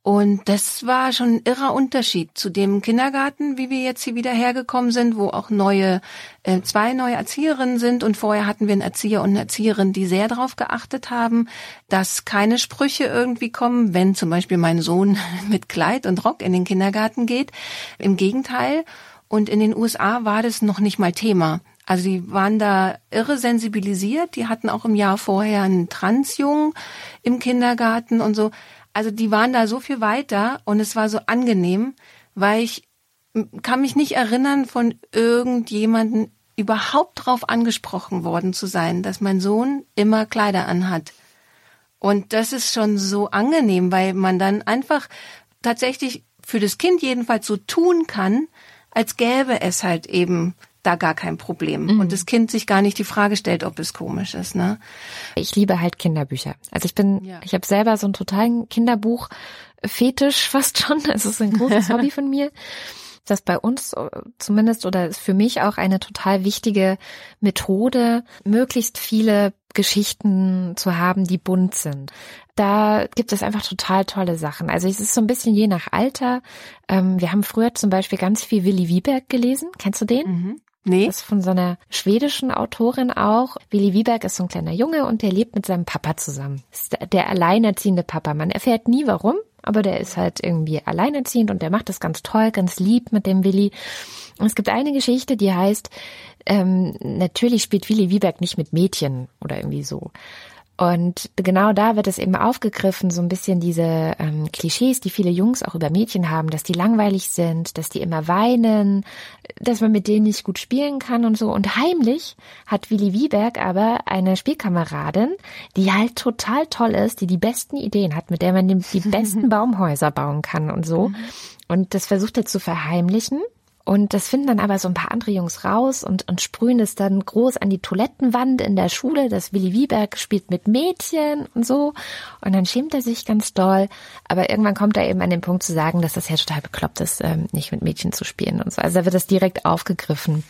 Und das war schon ein irrer Unterschied zu dem Kindergarten, wie wir jetzt hier wieder hergekommen sind, wo auch neue, äh, zwei neue Erzieherinnen sind. Und vorher hatten wir einen Erzieher und eine Erzieherin, die sehr darauf geachtet haben, dass keine Sprüche irgendwie kommen, wenn zum Beispiel mein Sohn [laughs] mit Kleid und Rock in den Kindergarten geht. Im Gegenteil. Und in den USA war das noch nicht mal Thema. Also die waren da irre sensibilisiert. Die hatten auch im Jahr vorher einen Transjungen im Kindergarten und so. Also die waren da so viel weiter und es war so angenehm, weil ich kann mich nicht erinnern, von irgendjemanden überhaupt drauf angesprochen worden zu sein, dass mein Sohn immer Kleider anhat. Und das ist schon so angenehm, weil man dann einfach tatsächlich für das Kind jedenfalls so tun kann, als gäbe es halt eben da gar kein Problem. Mhm. Und das Kind sich gar nicht die Frage stellt, ob es komisch ist. Ne? Ich liebe halt Kinderbücher. Also ich bin, ja. ich habe selber so einen totalen Kinderbuch-Fetisch [laughs] fast schon. Es ist ein großes Hobby von mir. Das bei uns zumindest oder ist für mich auch eine total wichtige Methode, möglichst viele Geschichten zu haben, die bunt sind. Da gibt es einfach total tolle Sachen. Also es ist so ein bisschen je nach Alter. Ähm, wir haben früher zum Beispiel ganz viel Willy Wieberg gelesen. Kennst du den? Mhm. Nee. Das ist von so einer schwedischen Autorin auch. Willi Wieberg ist so ein kleiner Junge und der lebt mit seinem Papa zusammen. Ist der alleinerziehende Papa. Man erfährt nie warum, aber der ist halt irgendwie alleinerziehend und der macht das ganz toll, ganz lieb mit dem Willi. Und es gibt eine Geschichte, die heißt, ähm, natürlich spielt Willi Wieberg nicht mit Mädchen oder irgendwie so. Und genau da wird es eben aufgegriffen, so ein bisschen diese ähm, Klischees, die viele Jungs auch über Mädchen haben, dass die langweilig sind, dass die immer weinen, dass man mit denen nicht gut spielen kann und so. Und heimlich hat Willi Wieberg aber eine Spielkameradin, die halt total toll ist, die die besten Ideen hat, mit der man die besten [laughs] Baumhäuser bauen kann und so. Mhm. Und das versucht er zu verheimlichen. Und das finden dann aber so ein paar andere Jungs raus und, und sprühen es dann groß an die Toilettenwand in der Schule. Das Willi Wieberg spielt mit Mädchen und so. Und dann schämt er sich ganz doll. Aber irgendwann kommt er eben an den Punkt zu sagen, dass das ja total bekloppt ist, ähm, nicht mit Mädchen zu spielen und so. Also da wird das direkt aufgegriffen.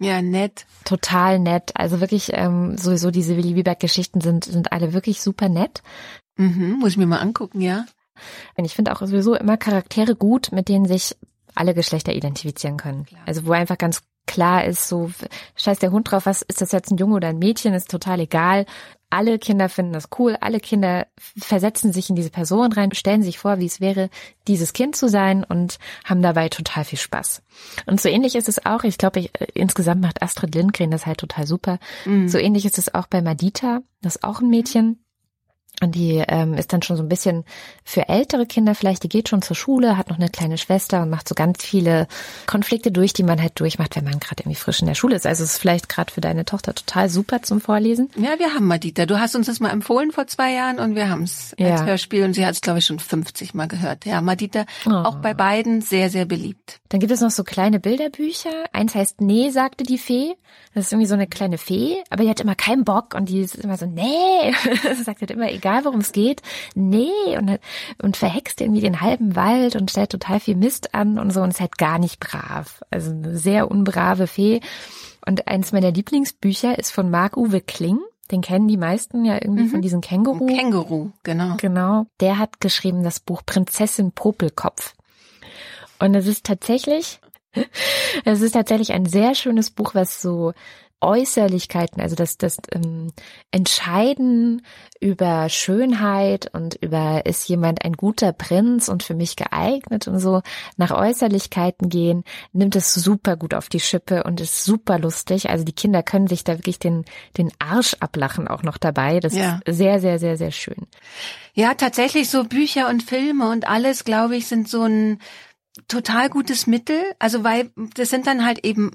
Ja, nett. Total nett. Also wirklich, ähm, sowieso diese Willi Wieberg-Geschichten sind, sind alle wirklich super nett. Mhm, muss ich mir mal angucken, ja. Und ich finde auch sowieso immer Charaktere gut, mit denen sich alle Geschlechter identifizieren können. Klar. Also wo einfach ganz klar ist, so scheiß der Hund drauf, was ist das jetzt ein Junge oder ein Mädchen, ist total egal. Alle Kinder finden das cool, alle Kinder versetzen sich in diese Person rein, stellen sich vor, wie es wäre, dieses Kind zu sein und haben dabei total viel Spaß. Und so ähnlich ist es auch, ich glaube, ich, äh, insgesamt macht Astrid Lindgren das halt total super. Mhm. So ähnlich ist es auch bei Madita, das ist auch ein Mädchen. Und die ähm, ist dann schon so ein bisschen für ältere Kinder vielleicht, die geht schon zur Schule, hat noch eine kleine Schwester und macht so ganz viele Konflikte durch, die man halt durchmacht, wenn man gerade irgendwie frisch in der Schule ist. Also es ist vielleicht gerade für deine Tochter total super zum Vorlesen. Ja, wir haben Madita. Du hast uns das mal empfohlen vor zwei Jahren und wir haben es als ja. Hörspiel und sie hat es, glaube ich, schon 50 Mal gehört. Ja, Madita, oh. auch bei beiden sehr, sehr beliebt. Dann gibt es noch so kleine Bilderbücher. Eins heißt Nee, sagte die Fee. Das ist irgendwie so eine kleine Fee, aber die hat immer keinen Bock und die ist immer so, nee, [laughs] sagt halt immer, egal worum es geht, nee, und, und verhext irgendwie den halben Wald und stellt total viel Mist an und so und ist halt gar nicht brav. Also eine sehr unbrave Fee. Und eins meiner Lieblingsbücher ist von Marc-Uwe Kling. Den kennen die meisten ja irgendwie mhm. von diesem Känguru. Känguru, genau. Genau. Der hat geschrieben das Buch Prinzessin Popelkopf. Und es ist tatsächlich [laughs] es ist tatsächlich ein sehr schönes Buch, was so Äußerlichkeiten, also das, das ähm, Entscheiden über Schönheit und über ist jemand ein guter Prinz und für mich geeignet und so nach Äußerlichkeiten gehen, nimmt es super gut auf die Schippe und ist super lustig. Also die Kinder können sich da wirklich den, den Arsch ablachen auch noch dabei. Das ja. ist sehr, sehr, sehr, sehr schön. Ja, tatsächlich so Bücher und Filme und alles, glaube ich, sind so ein total gutes Mittel. Also weil das sind dann halt eben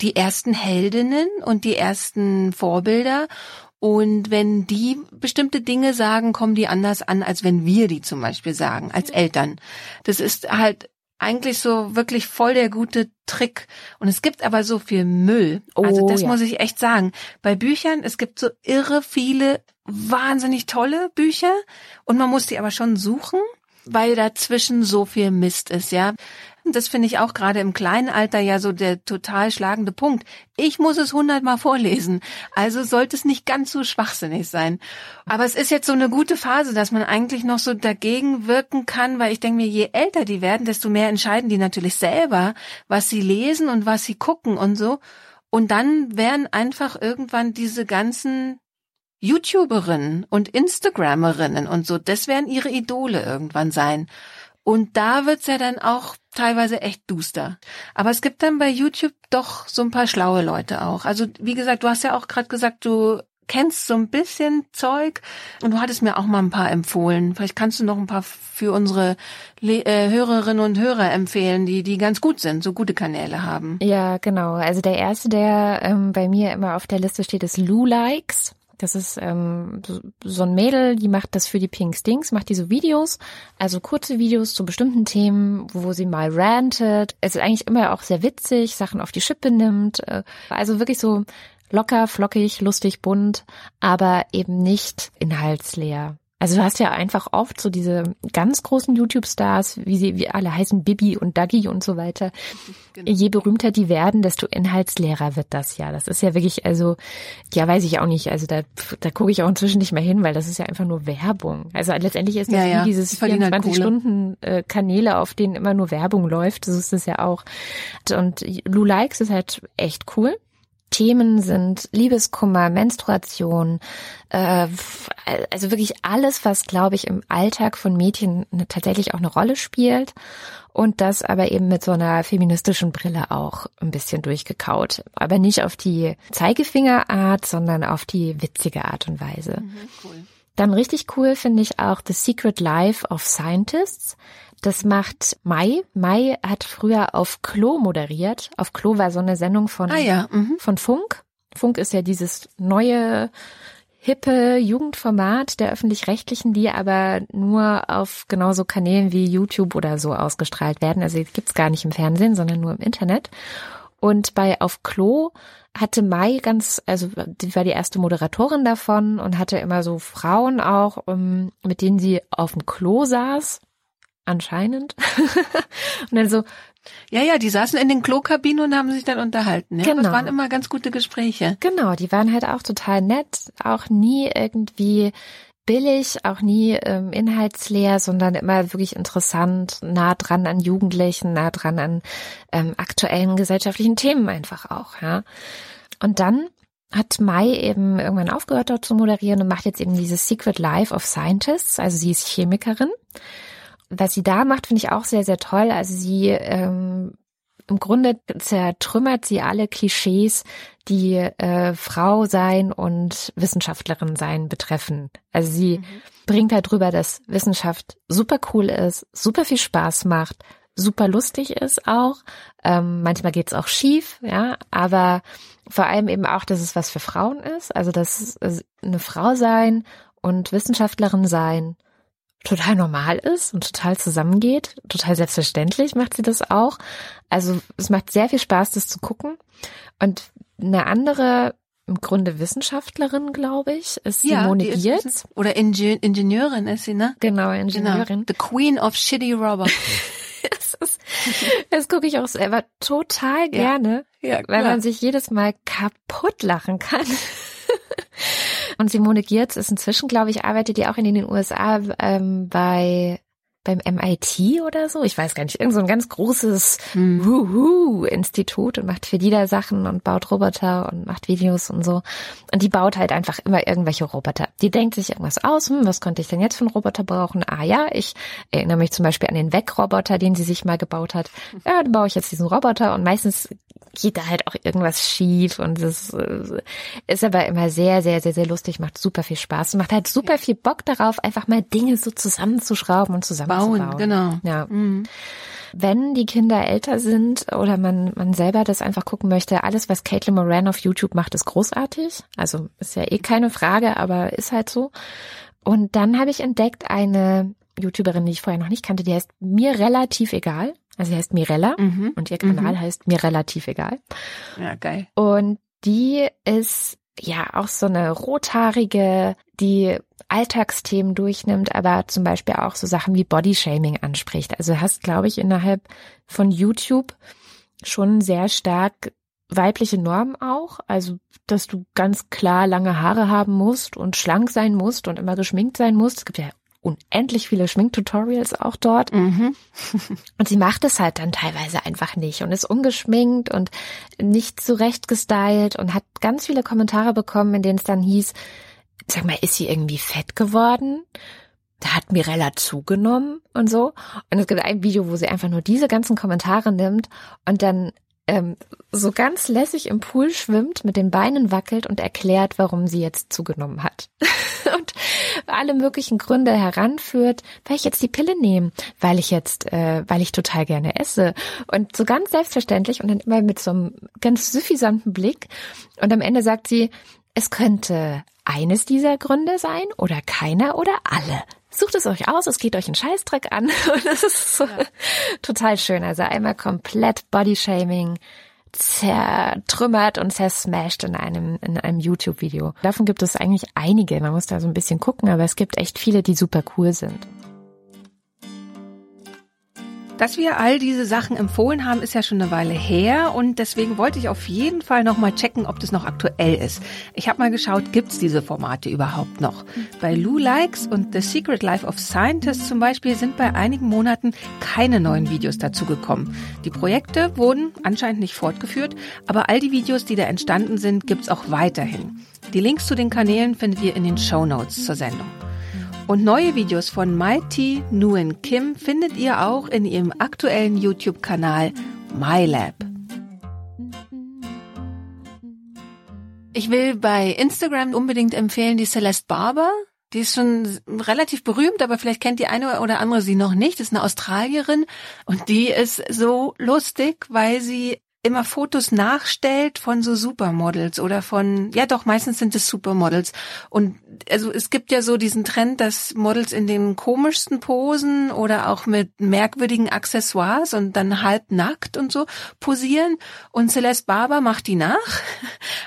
die ersten Heldinnen und die ersten Vorbilder. Und wenn die bestimmte Dinge sagen, kommen die anders an, als wenn wir die zum Beispiel sagen, als Eltern. Das ist halt eigentlich so wirklich voll der gute Trick. Und es gibt aber so viel Müll. Also oh, das ja. muss ich echt sagen. Bei Büchern, es gibt so irre viele wahnsinnig tolle Bücher und man muss die aber schon suchen weil dazwischen so viel Mist ist, ja. Das finde ich auch gerade im kleinen Alter ja so der total schlagende Punkt. Ich muss es hundertmal vorlesen. Also sollte es nicht ganz so schwachsinnig sein. Aber es ist jetzt so eine gute Phase, dass man eigentlich noch so dagegen wirken kann, weil ich denke mir, je älter die werden, desto mehr entscheiden die natürlich selber, was sie lesen und was sie gucken und so. Und dann werden einfach irgendwann diese ganzen YouTuberinnen und Instagrammerinnen und so, das werden ihre Idole irgendwann sein. Und da wird's ja dann auch teilweise echt duster. Aber es gibt dann bei YouTube doch so ein paar schlaue Leute auch. Also wie gesagt, du hast ja auch gerade gesagt, du kennst so ein bisschen Zeug und du hattest mir auch mal ein paar empfohlen. Vielleicht kannst du noch ein paar für unsere Le äh, Hörerinnen und Hörer empfehlen, die die ganz gut sind, so gute Kanäle haben. Ja, genau. Also der erste, der ähm, bei mir immer auf der Liste steht, ist Lou Likes. Das ist ähm, so ein Mädel, die macht das für die Pink Stings, macht diese Videos, also kurze Videos zu bestimmten Themen, wo sie mal rantet. Es ist eigentlich immer auch sehr witzig, Sachen auf die Schippe nimmt. Äh, also wirklich so locker, flockig, lustig, bunt, aber eben nicht inhaltsleer. Also du hast ja einfach oft so diese ganz großen YouTube-Stars, wie sie wie alle heißen, Bibi und Dagi und so weiter. Genau. Je berühmter die werden, desto inhaltsleerer wird das ja. Das ist ja wirklich, also, ja, weiß ich auch nicht. Also da, da gucke ich auch inzwischen nicht mehr hin, weil das ist ja einfach nur Werbung. Also letztendlich ist das ja, wie ja. dieses 24-Stunden-Kanäle, halt äh, auf denen immer nur Werbung läuft. So ist es ja auch. Und Lou Likes ist halt echt cool. Themen sind Liebeskummer, Menstruation, äh, also wirklich alles, was, glaube ich, im Alltag von Mädchen tatsächlich auch eine Rolle spielt und das aber eben mit so einer feministischen Brille auch ein bisschen durchgekaut. Aber nicht auf die Zeigefingerart, sondern auf die witzige Art und Weise. Mhm, cool. Dann richtig cool finde ich auch The Secret Life of Scientists. Das macht Mai. Mai hat früher auf Klo moderiert. Auf Klo war so eine Sendung von, ah ja, mhm. von Funk. Funk ist ja dieses neue hippe Jugendformat der öffentlich-rechtlichen, die aber nur auf genauso Kanälen wie YouTube oder so ausgestrahlt werden. Also gibt's gar nicht im Fernsehen, sondern nur im Internet. Und bei Auf Klo hatte Mai ganz, also die war die erste Moderatorin davon und hatte immer so Frauen auch, um, mit denen sie auf dem Klo saß Anscheinend. [laughs] und dann so. Ja, ja, die saßen in den Klokabinen und haben sich dann unterhalten. Ja? Genau. Das waren immer ganz gute Gespräche. Genau, die waren halt auch total nett, auch nie irgendwie billig, auch nie ähm, inhaltsleer, sondern immer wirklich interessant, nah dran an Jugendlichen, nah dran an ähm, aktuellen gesellschaftlichen Themen einfach auch. Ja. Und dann hat Mai eben irgendwann aufgehört, dort zu moderieren und macht jetzt eben dieses Secret Life of Scientists. Also sie ist Chemikerin was sie da macht, finde ich auch sehr, sehr toll. Also sie ähm, im Grunde zertrümmert sie alle Klischees, die äh, Frau sein und Wissenschaftlerin sein betreffen. Also sie mhm. bringt halt drüber, dass Wissenschaft super cool ist, super viel Spaß macht, super lustig ist auch. Ähm, manchmal geht's auch schief, ja, aber vor allem eben auch, dass es was für Frauen ist. Also dass eine Frau sein und Wissenschaftlerin sein total normal ist und total zusammengeht. Total selbstverständlich macht sie das auch. Also es macht sehr viel Spaß, das zu gucken. Und eine andere im Grunde Wissenschaftlerin, glaube ich, ist Simone ja, Giertz. Oder Inge Ingenieurin ist sie, ne? Genau, Ingenieurin. Genau. The Queen of Shitty Robot. [laughs] [laughs] das, ist, das gucke ich auch selber total gerne, ja, ja, weil man sich jedes Mal kaputt lachen kann. Und Simone Giertz ist inzwischen, glaube ich, arbeitet die auch in den USA ähm, bei beim MIT oder so, ich weiß gar nicht, irgend so ein ganz großes hm. Wuhu-Institut und macht für die da Sachen und baut Roboter und macht Videos und so. Und die baut halt einfach immer irgendwelche Roboter. Die denkt sich irgendwas aus, hm, was könnte ich denn jetzt für einen Roboter brauchen? Ah ja, ich erinnere mich zum Beispiel an den Weg-Roboter, den sie sich mal gebaut hat. Ja, dann baue ich jetzt diesen Roboter und meistens geht da halt auch irgendwas schief und es äh, ist aber immer sehr, sehr, sehr, sehr lustig, macht super viel Spaß und macht halt super viel Bock darauf, einfach mal Dinge so zusammenzuschrauben und zusammenzubauen. Bauen, genau. Ja. Mhm. Wenn die Kinder älter sind oder man, man selber das einfach gucken möchte, alles, was Caitlin Moran auf YouTube macht, ist großartig. Also ist ja eh keine Frage, aber ist halt so. Und dann habe ich entdeckt eine YouTuberin, die ich vorher noch nicht kannte, die heißt mir relativ egal. Also sie heißt Mirella mhm. und ihr Kanal mhm. heißt mir relativ egal. Ja, geil. Und die ist ja auch so eine rothaarige, die Alltagsthemen durchnimmt, aber zum Beispiel auch so Sachen wie Bodyshaming anspricht. Also hast, glaube ich, innerhalb von YouTube schon sehr stark weibliche Normen auch, also dass du ganz klar lange Haare haben musst und schlank sein musst und immer geschminkt sein musst. Es gibt ja unendlich viele Schminktutorials auch dort. Mhm. [laughs] und sie macht es halt dann teilweise einfach nicht und ist ungeschminkt und nicht zurecht gestylt und hat ganz viele Kommentare bekommen, in denen es dann hieß, sag mal, ist sie irgendwie fett geworden? Da hat Mirella zugenommen und so. Und es gibt ein Video, wo sie einfach nur diese ganzen Kommentare nimmt und dann ähm, so ganz lässig im Pool schwimmt, mit den Beinen wackelt und erklärt, warum sie jetzt zugenommen hat. [laughs] und alle möglichen Gründe heranführt, weil ich jetzt die Pille nehme, weil ich jetzt, äh, weil ich total gerne esse. Und so ganz selbstverständlich und dann immer mit so einem ganz suffisanten Blick. Und am Ende sagt sie, es könnte eines dieser Gründe sein oder keiner oder alle sucht es euch aus, es geht euch einen Scheißdreck an [laughs] und das ist so ja. total schön. Also einmal komplett Bodyshaming zertrümmert und zersmashed in einem, in einem YouTube-Video. Davon gibt es eigentlich einige. Man muss da so ein bisschen gucken, aber es gibt echt viele, die super cool sind. Dass wir all diese Sachen empfohlen haben, ist ja schon eine Weile her und deswegen wollte ich auf jeden Fall nochmal checken, ob das noch aktuell ist. Ich habe mal geschaut, gibt's diese Formate überhaupt noch? Bei Lou Likes und The Secret Life of Scientists zum Beispiel sind bei einigen Monaten keine neuen Videos dazugekommen. Die Projekte wurden anscheinend nicht fortgeführt, aber all die Videos, die da entstanden sind, gibt's auch weiterhin. Die Links zu den Kanälen findet ihr in den Show Notes zur Sendung. Und neue Videos von Mighty Nguyen Kim findet ihr auch in ihrem aktuellen YouTube-Kanal MyLab. Ich will bei Instagram unbedingt empfehlen die Celeste Barber. Die ist schon relativ berühmt, aber vielleicht kennt die eine oder andere sie noch nicht. Das ist eine Australierin und die ist so lustig, weil sie immer Fotos nachstellt von so Supermodels oder von, ja doch, meistens sind es Supermodels. Und also es gibt ja so diesen Trend, dass Models in den komischsten Posen oder auch mit merkwürdigen Accessoires und dann halb nackt und so posieren. Und Celeste Barber macht die nach. [laughs]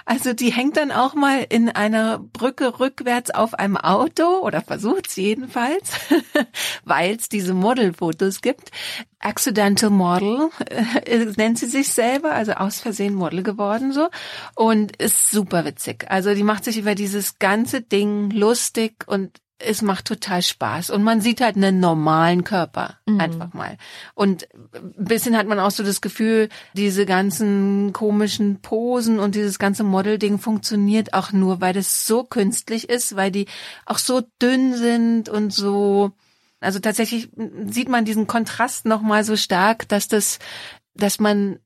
Also die hängt dann auch mal in einer Brücke rückwärts auf einem Auto oder versucht es jedenfalls, [laughs] weil es diese Modelfotos gibt. Accidental Model äh, nennt sie sich selber, also aus Versehen Model geworden so und ist super witzig. Also die macht sich über dieses ganze Ding lustig und es macht total Spaß und man sieht halt einen normalen Körper mhm. einfach mal. Und ein bisschen hat man auch so das Gefühl, diese ganzen komischen Posen und dieses ganze Model-Ding funktioniert auch nur, weil das so künstlich ist, weil die auch so dünn sind und so also tatsächlich sieht man diesen Kontrast noch mal so stark, dass das dass man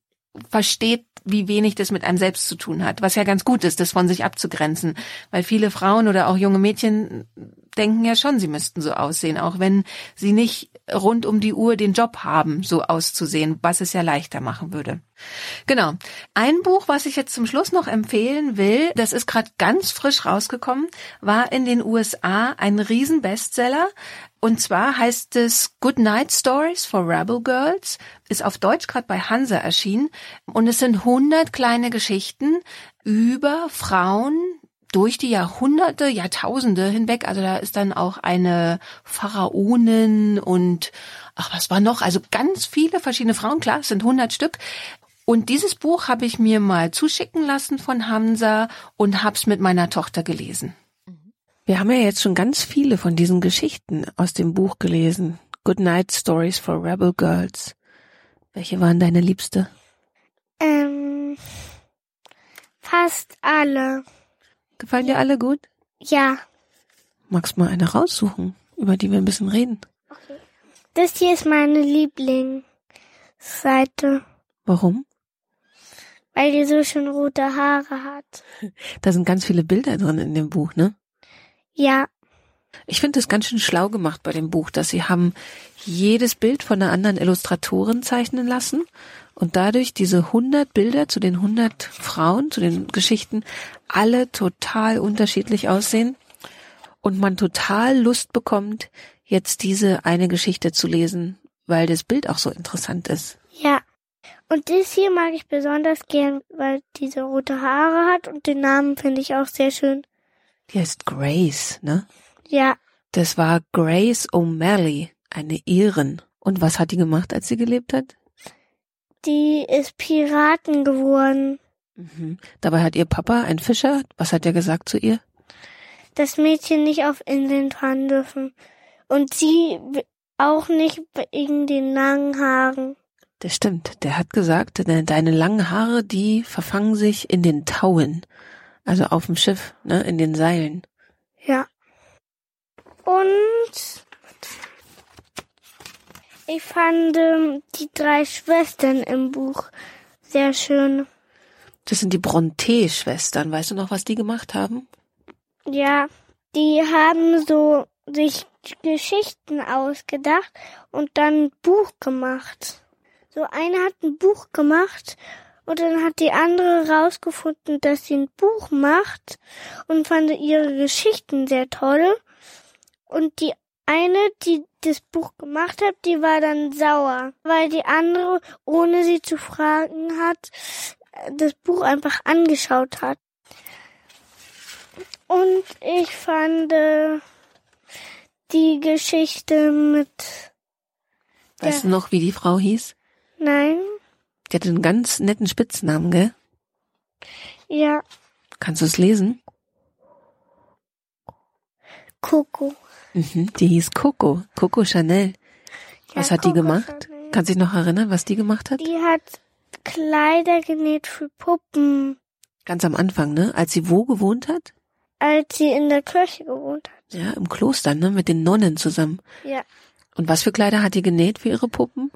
versteht, wie wenig das mit einem selbst zu tun hat, was ja ganz gut ist, das von sich abzugrenzen, weil viele Frauen oder auch junge Mädchen denken ja schon, sie müssten so aussehen, auch wenn sie nicht rund um die Uhr den Job haben, so auszusehen, was es ja leichter machen würde. Genau. Ein Buch, was ich jetzt zum Schluss noch empfehlen will, das ist gerade ganz frisch rausgekommen, war in den USA ein Riesenbestseller. Und zwar heißt es Good Night Stories for Rebel Girls, ist auf Deutsch gerade bei Hansa erschienen. Und es sind 100 kleine Geschichten über Frauen, durch die Jahrhunderte, Jahrtausende hinweg. Also da ist dann auch eine Pharaonin und ach, was war noch? Also ganz viele verschiedene Frauen, klar, es sind 100 Stück. Und dieses Buch habe ich mir mal zuschicken lassen von Hamza und hab's mit meiner Tochter gelesen. Wir haben ja jetzt schon ganz viele von diesen Geschichten aus dem Buch gelesen. Good Night Stories for Rebel Girls. Welche waren deine Liebste? Ähm, fast alle. Gefallen dir alle gut? Ja. Magst mal eine raussuchen, über die wir ein bisschen reden? Okay. Das hier ist meine Lieblingsseite. Warum? Weil die so schön rote Haare hat. Da sind ganz viele Bilder drin in dem Buch, ne? Ja. Ich finde es ganz schön schlau gemacht bei dem Buch, dass sie haben jedes Bild von einer anderen Illustratorin zeichnen lassen und dadurch diese 100 Bilder zu den 100 Frauen, zu den Geschichten, alle total unterschiedlich aussehen und man total Lust bekommt, jetzt diese eine Geschichte zu lesen, weil das Bild auch so interessant ist. Ja. Und das hier mag ich besonders gern, weil diese rote Haare hat und den Namen finde ich auch sehr schön. Die heißt Grace, ne? Ja. Das war Grace O'Malley, eine Iren. Und was hat die gemacht, als sie gelebt hat? Die ist Piraten geworden. Mhm. Dabei hat ihr Papa, ein Fischer, was hat er gesagt zu ihr? Das Mädchen nicht auf Inseln fahren dürfen. Und sie auch nicht wegen den langen Haaren. Das stimmt. Der hat gesagt, deine langen Haare, die verfangen sich in den Tauen. Also auf dem Schiff, ne, in den Seilen. Ja. Und ich fand ähm, die drei Schwestern im Buch sehr schön. Das sind die Bronte-Schwestern. Weißt du noch, was die gemacht haben? Ja, die haben so sich Geschichten ausgedacht und dann ein Buch gemacht. So eine hat ein Buch gemacht und dann hat die andere rausgefunden, dass sie ein Buch macht und fand ihre Geschichten sehr toll. Und die eine, die das Buch gemacht hat, die war dann sauer, weil die andere, ohne sie zu fragen hat, das Buch einfach angeschaut hat. Und ich fand äh, die Geschichte mit. Weißt du noch, wie die Frau hieß? Nein. Die hatte einen ganz netten Spitznamen, gell? Ja. Kannst du es lesen? Coco. Mhm, die hieß Coco, Coco Chanel. Was ja, hat die Coco gemacht? Chanel. Kannst du dich noch erinnern, was die gemacht hat? Die hat Kleider genäht für Puppen, Ganz am Anfang, ne? Als sie wo gewohnt hat? als sie in der Kirche gewohnt hat. Ja, im Kloster, ne? Mit den Nonnen zusammen. Ja. Und was für Kleider hat die genäht für ihre Puppen?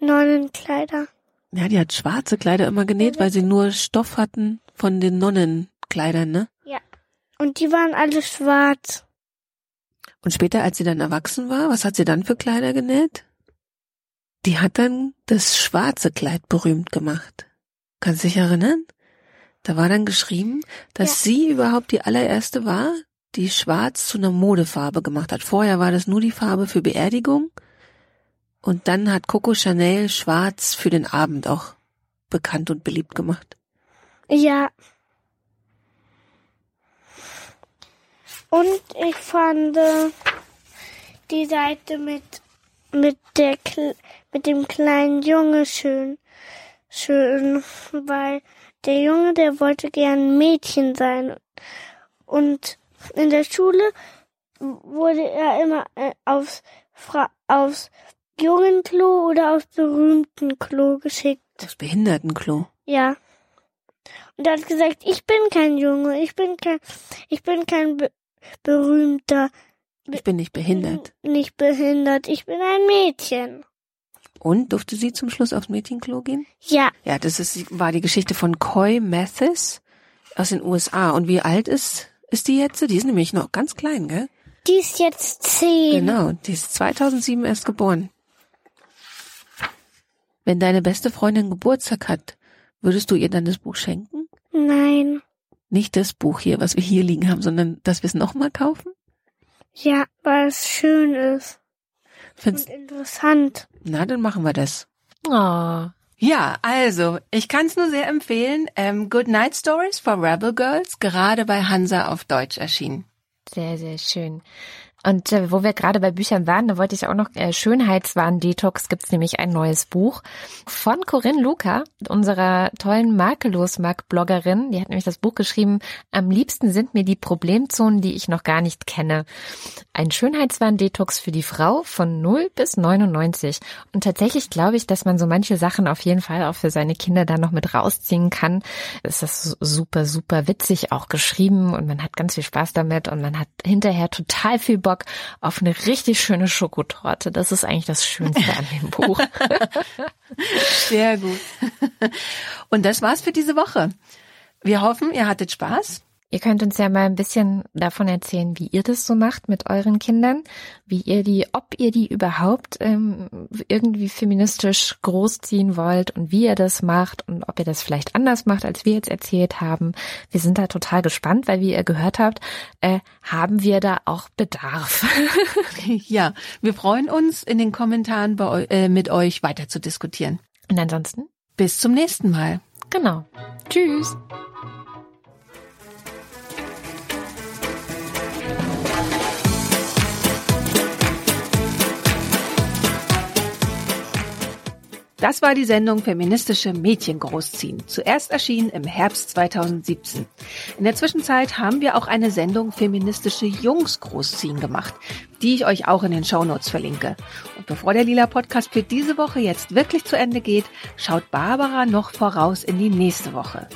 Nonnenkleider. Ja, die hat schwarze Kleider immer genäht, weil sie nur Stoff hatten von den Nonnenkleidern, ne? Ja. Und die waren alle schwarz. Und später, als sie dann erwachsen war, was hat sie dann für Kleider genäht? Die hat dann das schwarze Kleid berühmt gemacht. Kannst du dich erinnern? Da war dann geschrieben, dass Ja. sie überhaupt die allererste war, die schwarz zu einer Modefarbe gemacht hat. Vorher war das nur die Farbe für Beerdigung. Und dann hat Coco Chanel schwarz für den Abend auch bekannt und beliebt gemacht. Ja. Und ich fand äh, die Seite mit mit der mit dem kleinen Junge schön schön, weil der Junge, der wollte gern Mädchen sein und in der Schule wurde er immer äh, aufs Fra aufs Jungenklo oder aufs berühmten Klo geschickt. Das Behindertenklo. Ja. Und er hat gesagt, ich bin kein Junge, ich bin kein, ich bin kein berühmter, Ich bin nicht behindert. nicht behindert, ich bin ein Mädchen. Und durfte sie zum Schluss aufs Mädchenklo gehen? Ja, Ja, das ist, war die Geschichte von Coy Mathis aus den USA. Und wie alt ist, ist die jetzt? Die ist nämlich noch ganz klein, gell? die ist jetzt zehn. Genau, die ist 2007 erst geboren. Wenn deine beste Freundin Geburtstag hat, würdest du ihr dann das Buch schenken? Nein. Nicht das Buch hier, was wir hier liegen haben, sondern dass wir es nochmal kaufen? Ja, weil es schön ist Find's, und interessant. na, dann machen wir das. Oh, Ja, also, ich kann es nur sehr empfehlen. Ähm, Good Night Stories for Rebel Girls, gerade bei Hansa auf Deutsch erschienen. sehr, sehr schön. Und äh, wo wir gerade bei Büchern waren, da wollte ich auch noch äh, Schönheitswahn-Detox gibt's nämlich ein neues Buch von Corinne Luca, unserer tollen Makellos-Mark-Bloggerin. Die hat nämlich das Buch geschrieben, Am liebsten sind mir die Problemzonen, die ich noch gar nicht kenne. Ein Schönheitswahn-Detox für die Frau von 0 bis 99. Und tatsächlich glaube ich, dass man so manche Sachen auf jeden Fall auch für seine Kinder da noch mit rausziehen kann. Es ist super, super witzig auch geschrieben und man hat ganz viel Spaß damit und man hat hinterher total viel Bock auf eine richtig schöne Schokotorte. Das ist eigentlich das Schönste an dem Buch. [laughs] Sehr gut. Und das war's für diese Woche. Wir hoffen, ihr hattet Spaß. Ihr könnt uns ja mal ein bisschen davon erzählen, wie ihr das so macht mit euren Kindern, wie ihr die, ob ihr die überhaupt ähm, irgendwie feministisch großziehen wollt und wie ihr das macht und ob ihr das vielleicht anders macht, als wir jetzt erzählt haben. Wir sind da total gespannt, weil wie ihr gehört habt, äh, haben wir da auch Bedarf. [laughs] Ja, wir freuen uns, in den Kommentaren bei, äh, mit euch weiter zu diskutieren. Und ansonsten, Bis zum nächsten Mal. genau. Tschüss. Das war die Sendung Feministische Mädchen großziehen. Zuerst erschienen im Herbst 2017. In der Zwischenzeit haben wir auch eine Sendung Feministische Jungs großziehen gemacht, die ich euch auch in den Shownotes verlinke. Und bevor der Lila Podcast für diese Woche jetzt wirklich zu Ende geht, schaut Barbara noch voraus in die nächste Woche.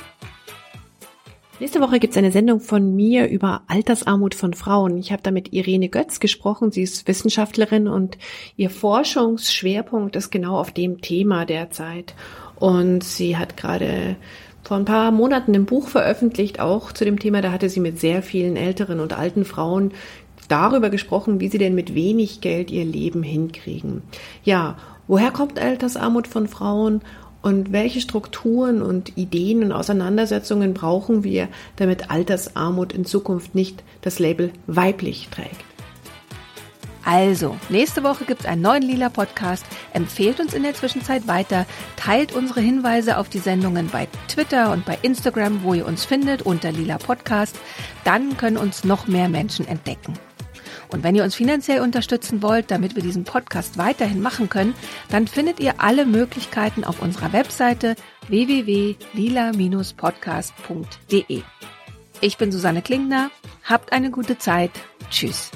Nächste Woche gibt's eine Sendung von mir über Altersarmut von Frauen. Ich habe da mit Irene Götz gesprochen. Sie ist Wissenschaftlerin und ihr Forschungsschwerpunkt ist genau auf dem Thema derzeit. Und sie hat gerade vor ein paar Monaten ein Buch veröffentlicht, auch zu dem Thema. Da hatte sie mit sehr vielen älteren und alten Frauen darüber gesprochen, wie sie denn mit wenig Geld ihr Leben hinkriegen. Ja, woher kommt Altersarmut von Frauen? Und welche Strukturen und Ideen und Auseinandersetzungen brauchen wir, damit Altersarmut in Zukunft nicht das Label weiblich trägt? Also, nächste Woche gibt's einen neuen Lila Podcast. Empfehlt uns in der Zwischenzeit weiter. Teilt unsere Hinweise auf die Sendungen bei Twitter und bei Instagram, wo ihr uns findet, unter Lila Podcast. Dann können uns noch mehr Menschen entdecken. Und wenn ihr uns finanziell unterstützen wollt, damit wir diesen Podcast weiterhin machen können, dann findet ihr alle Möglichkeiten auf unserer Webseite www.lila-podcast.de. Ich bin Susanne Klingner. Habt eine gute Zeit. Tschüss.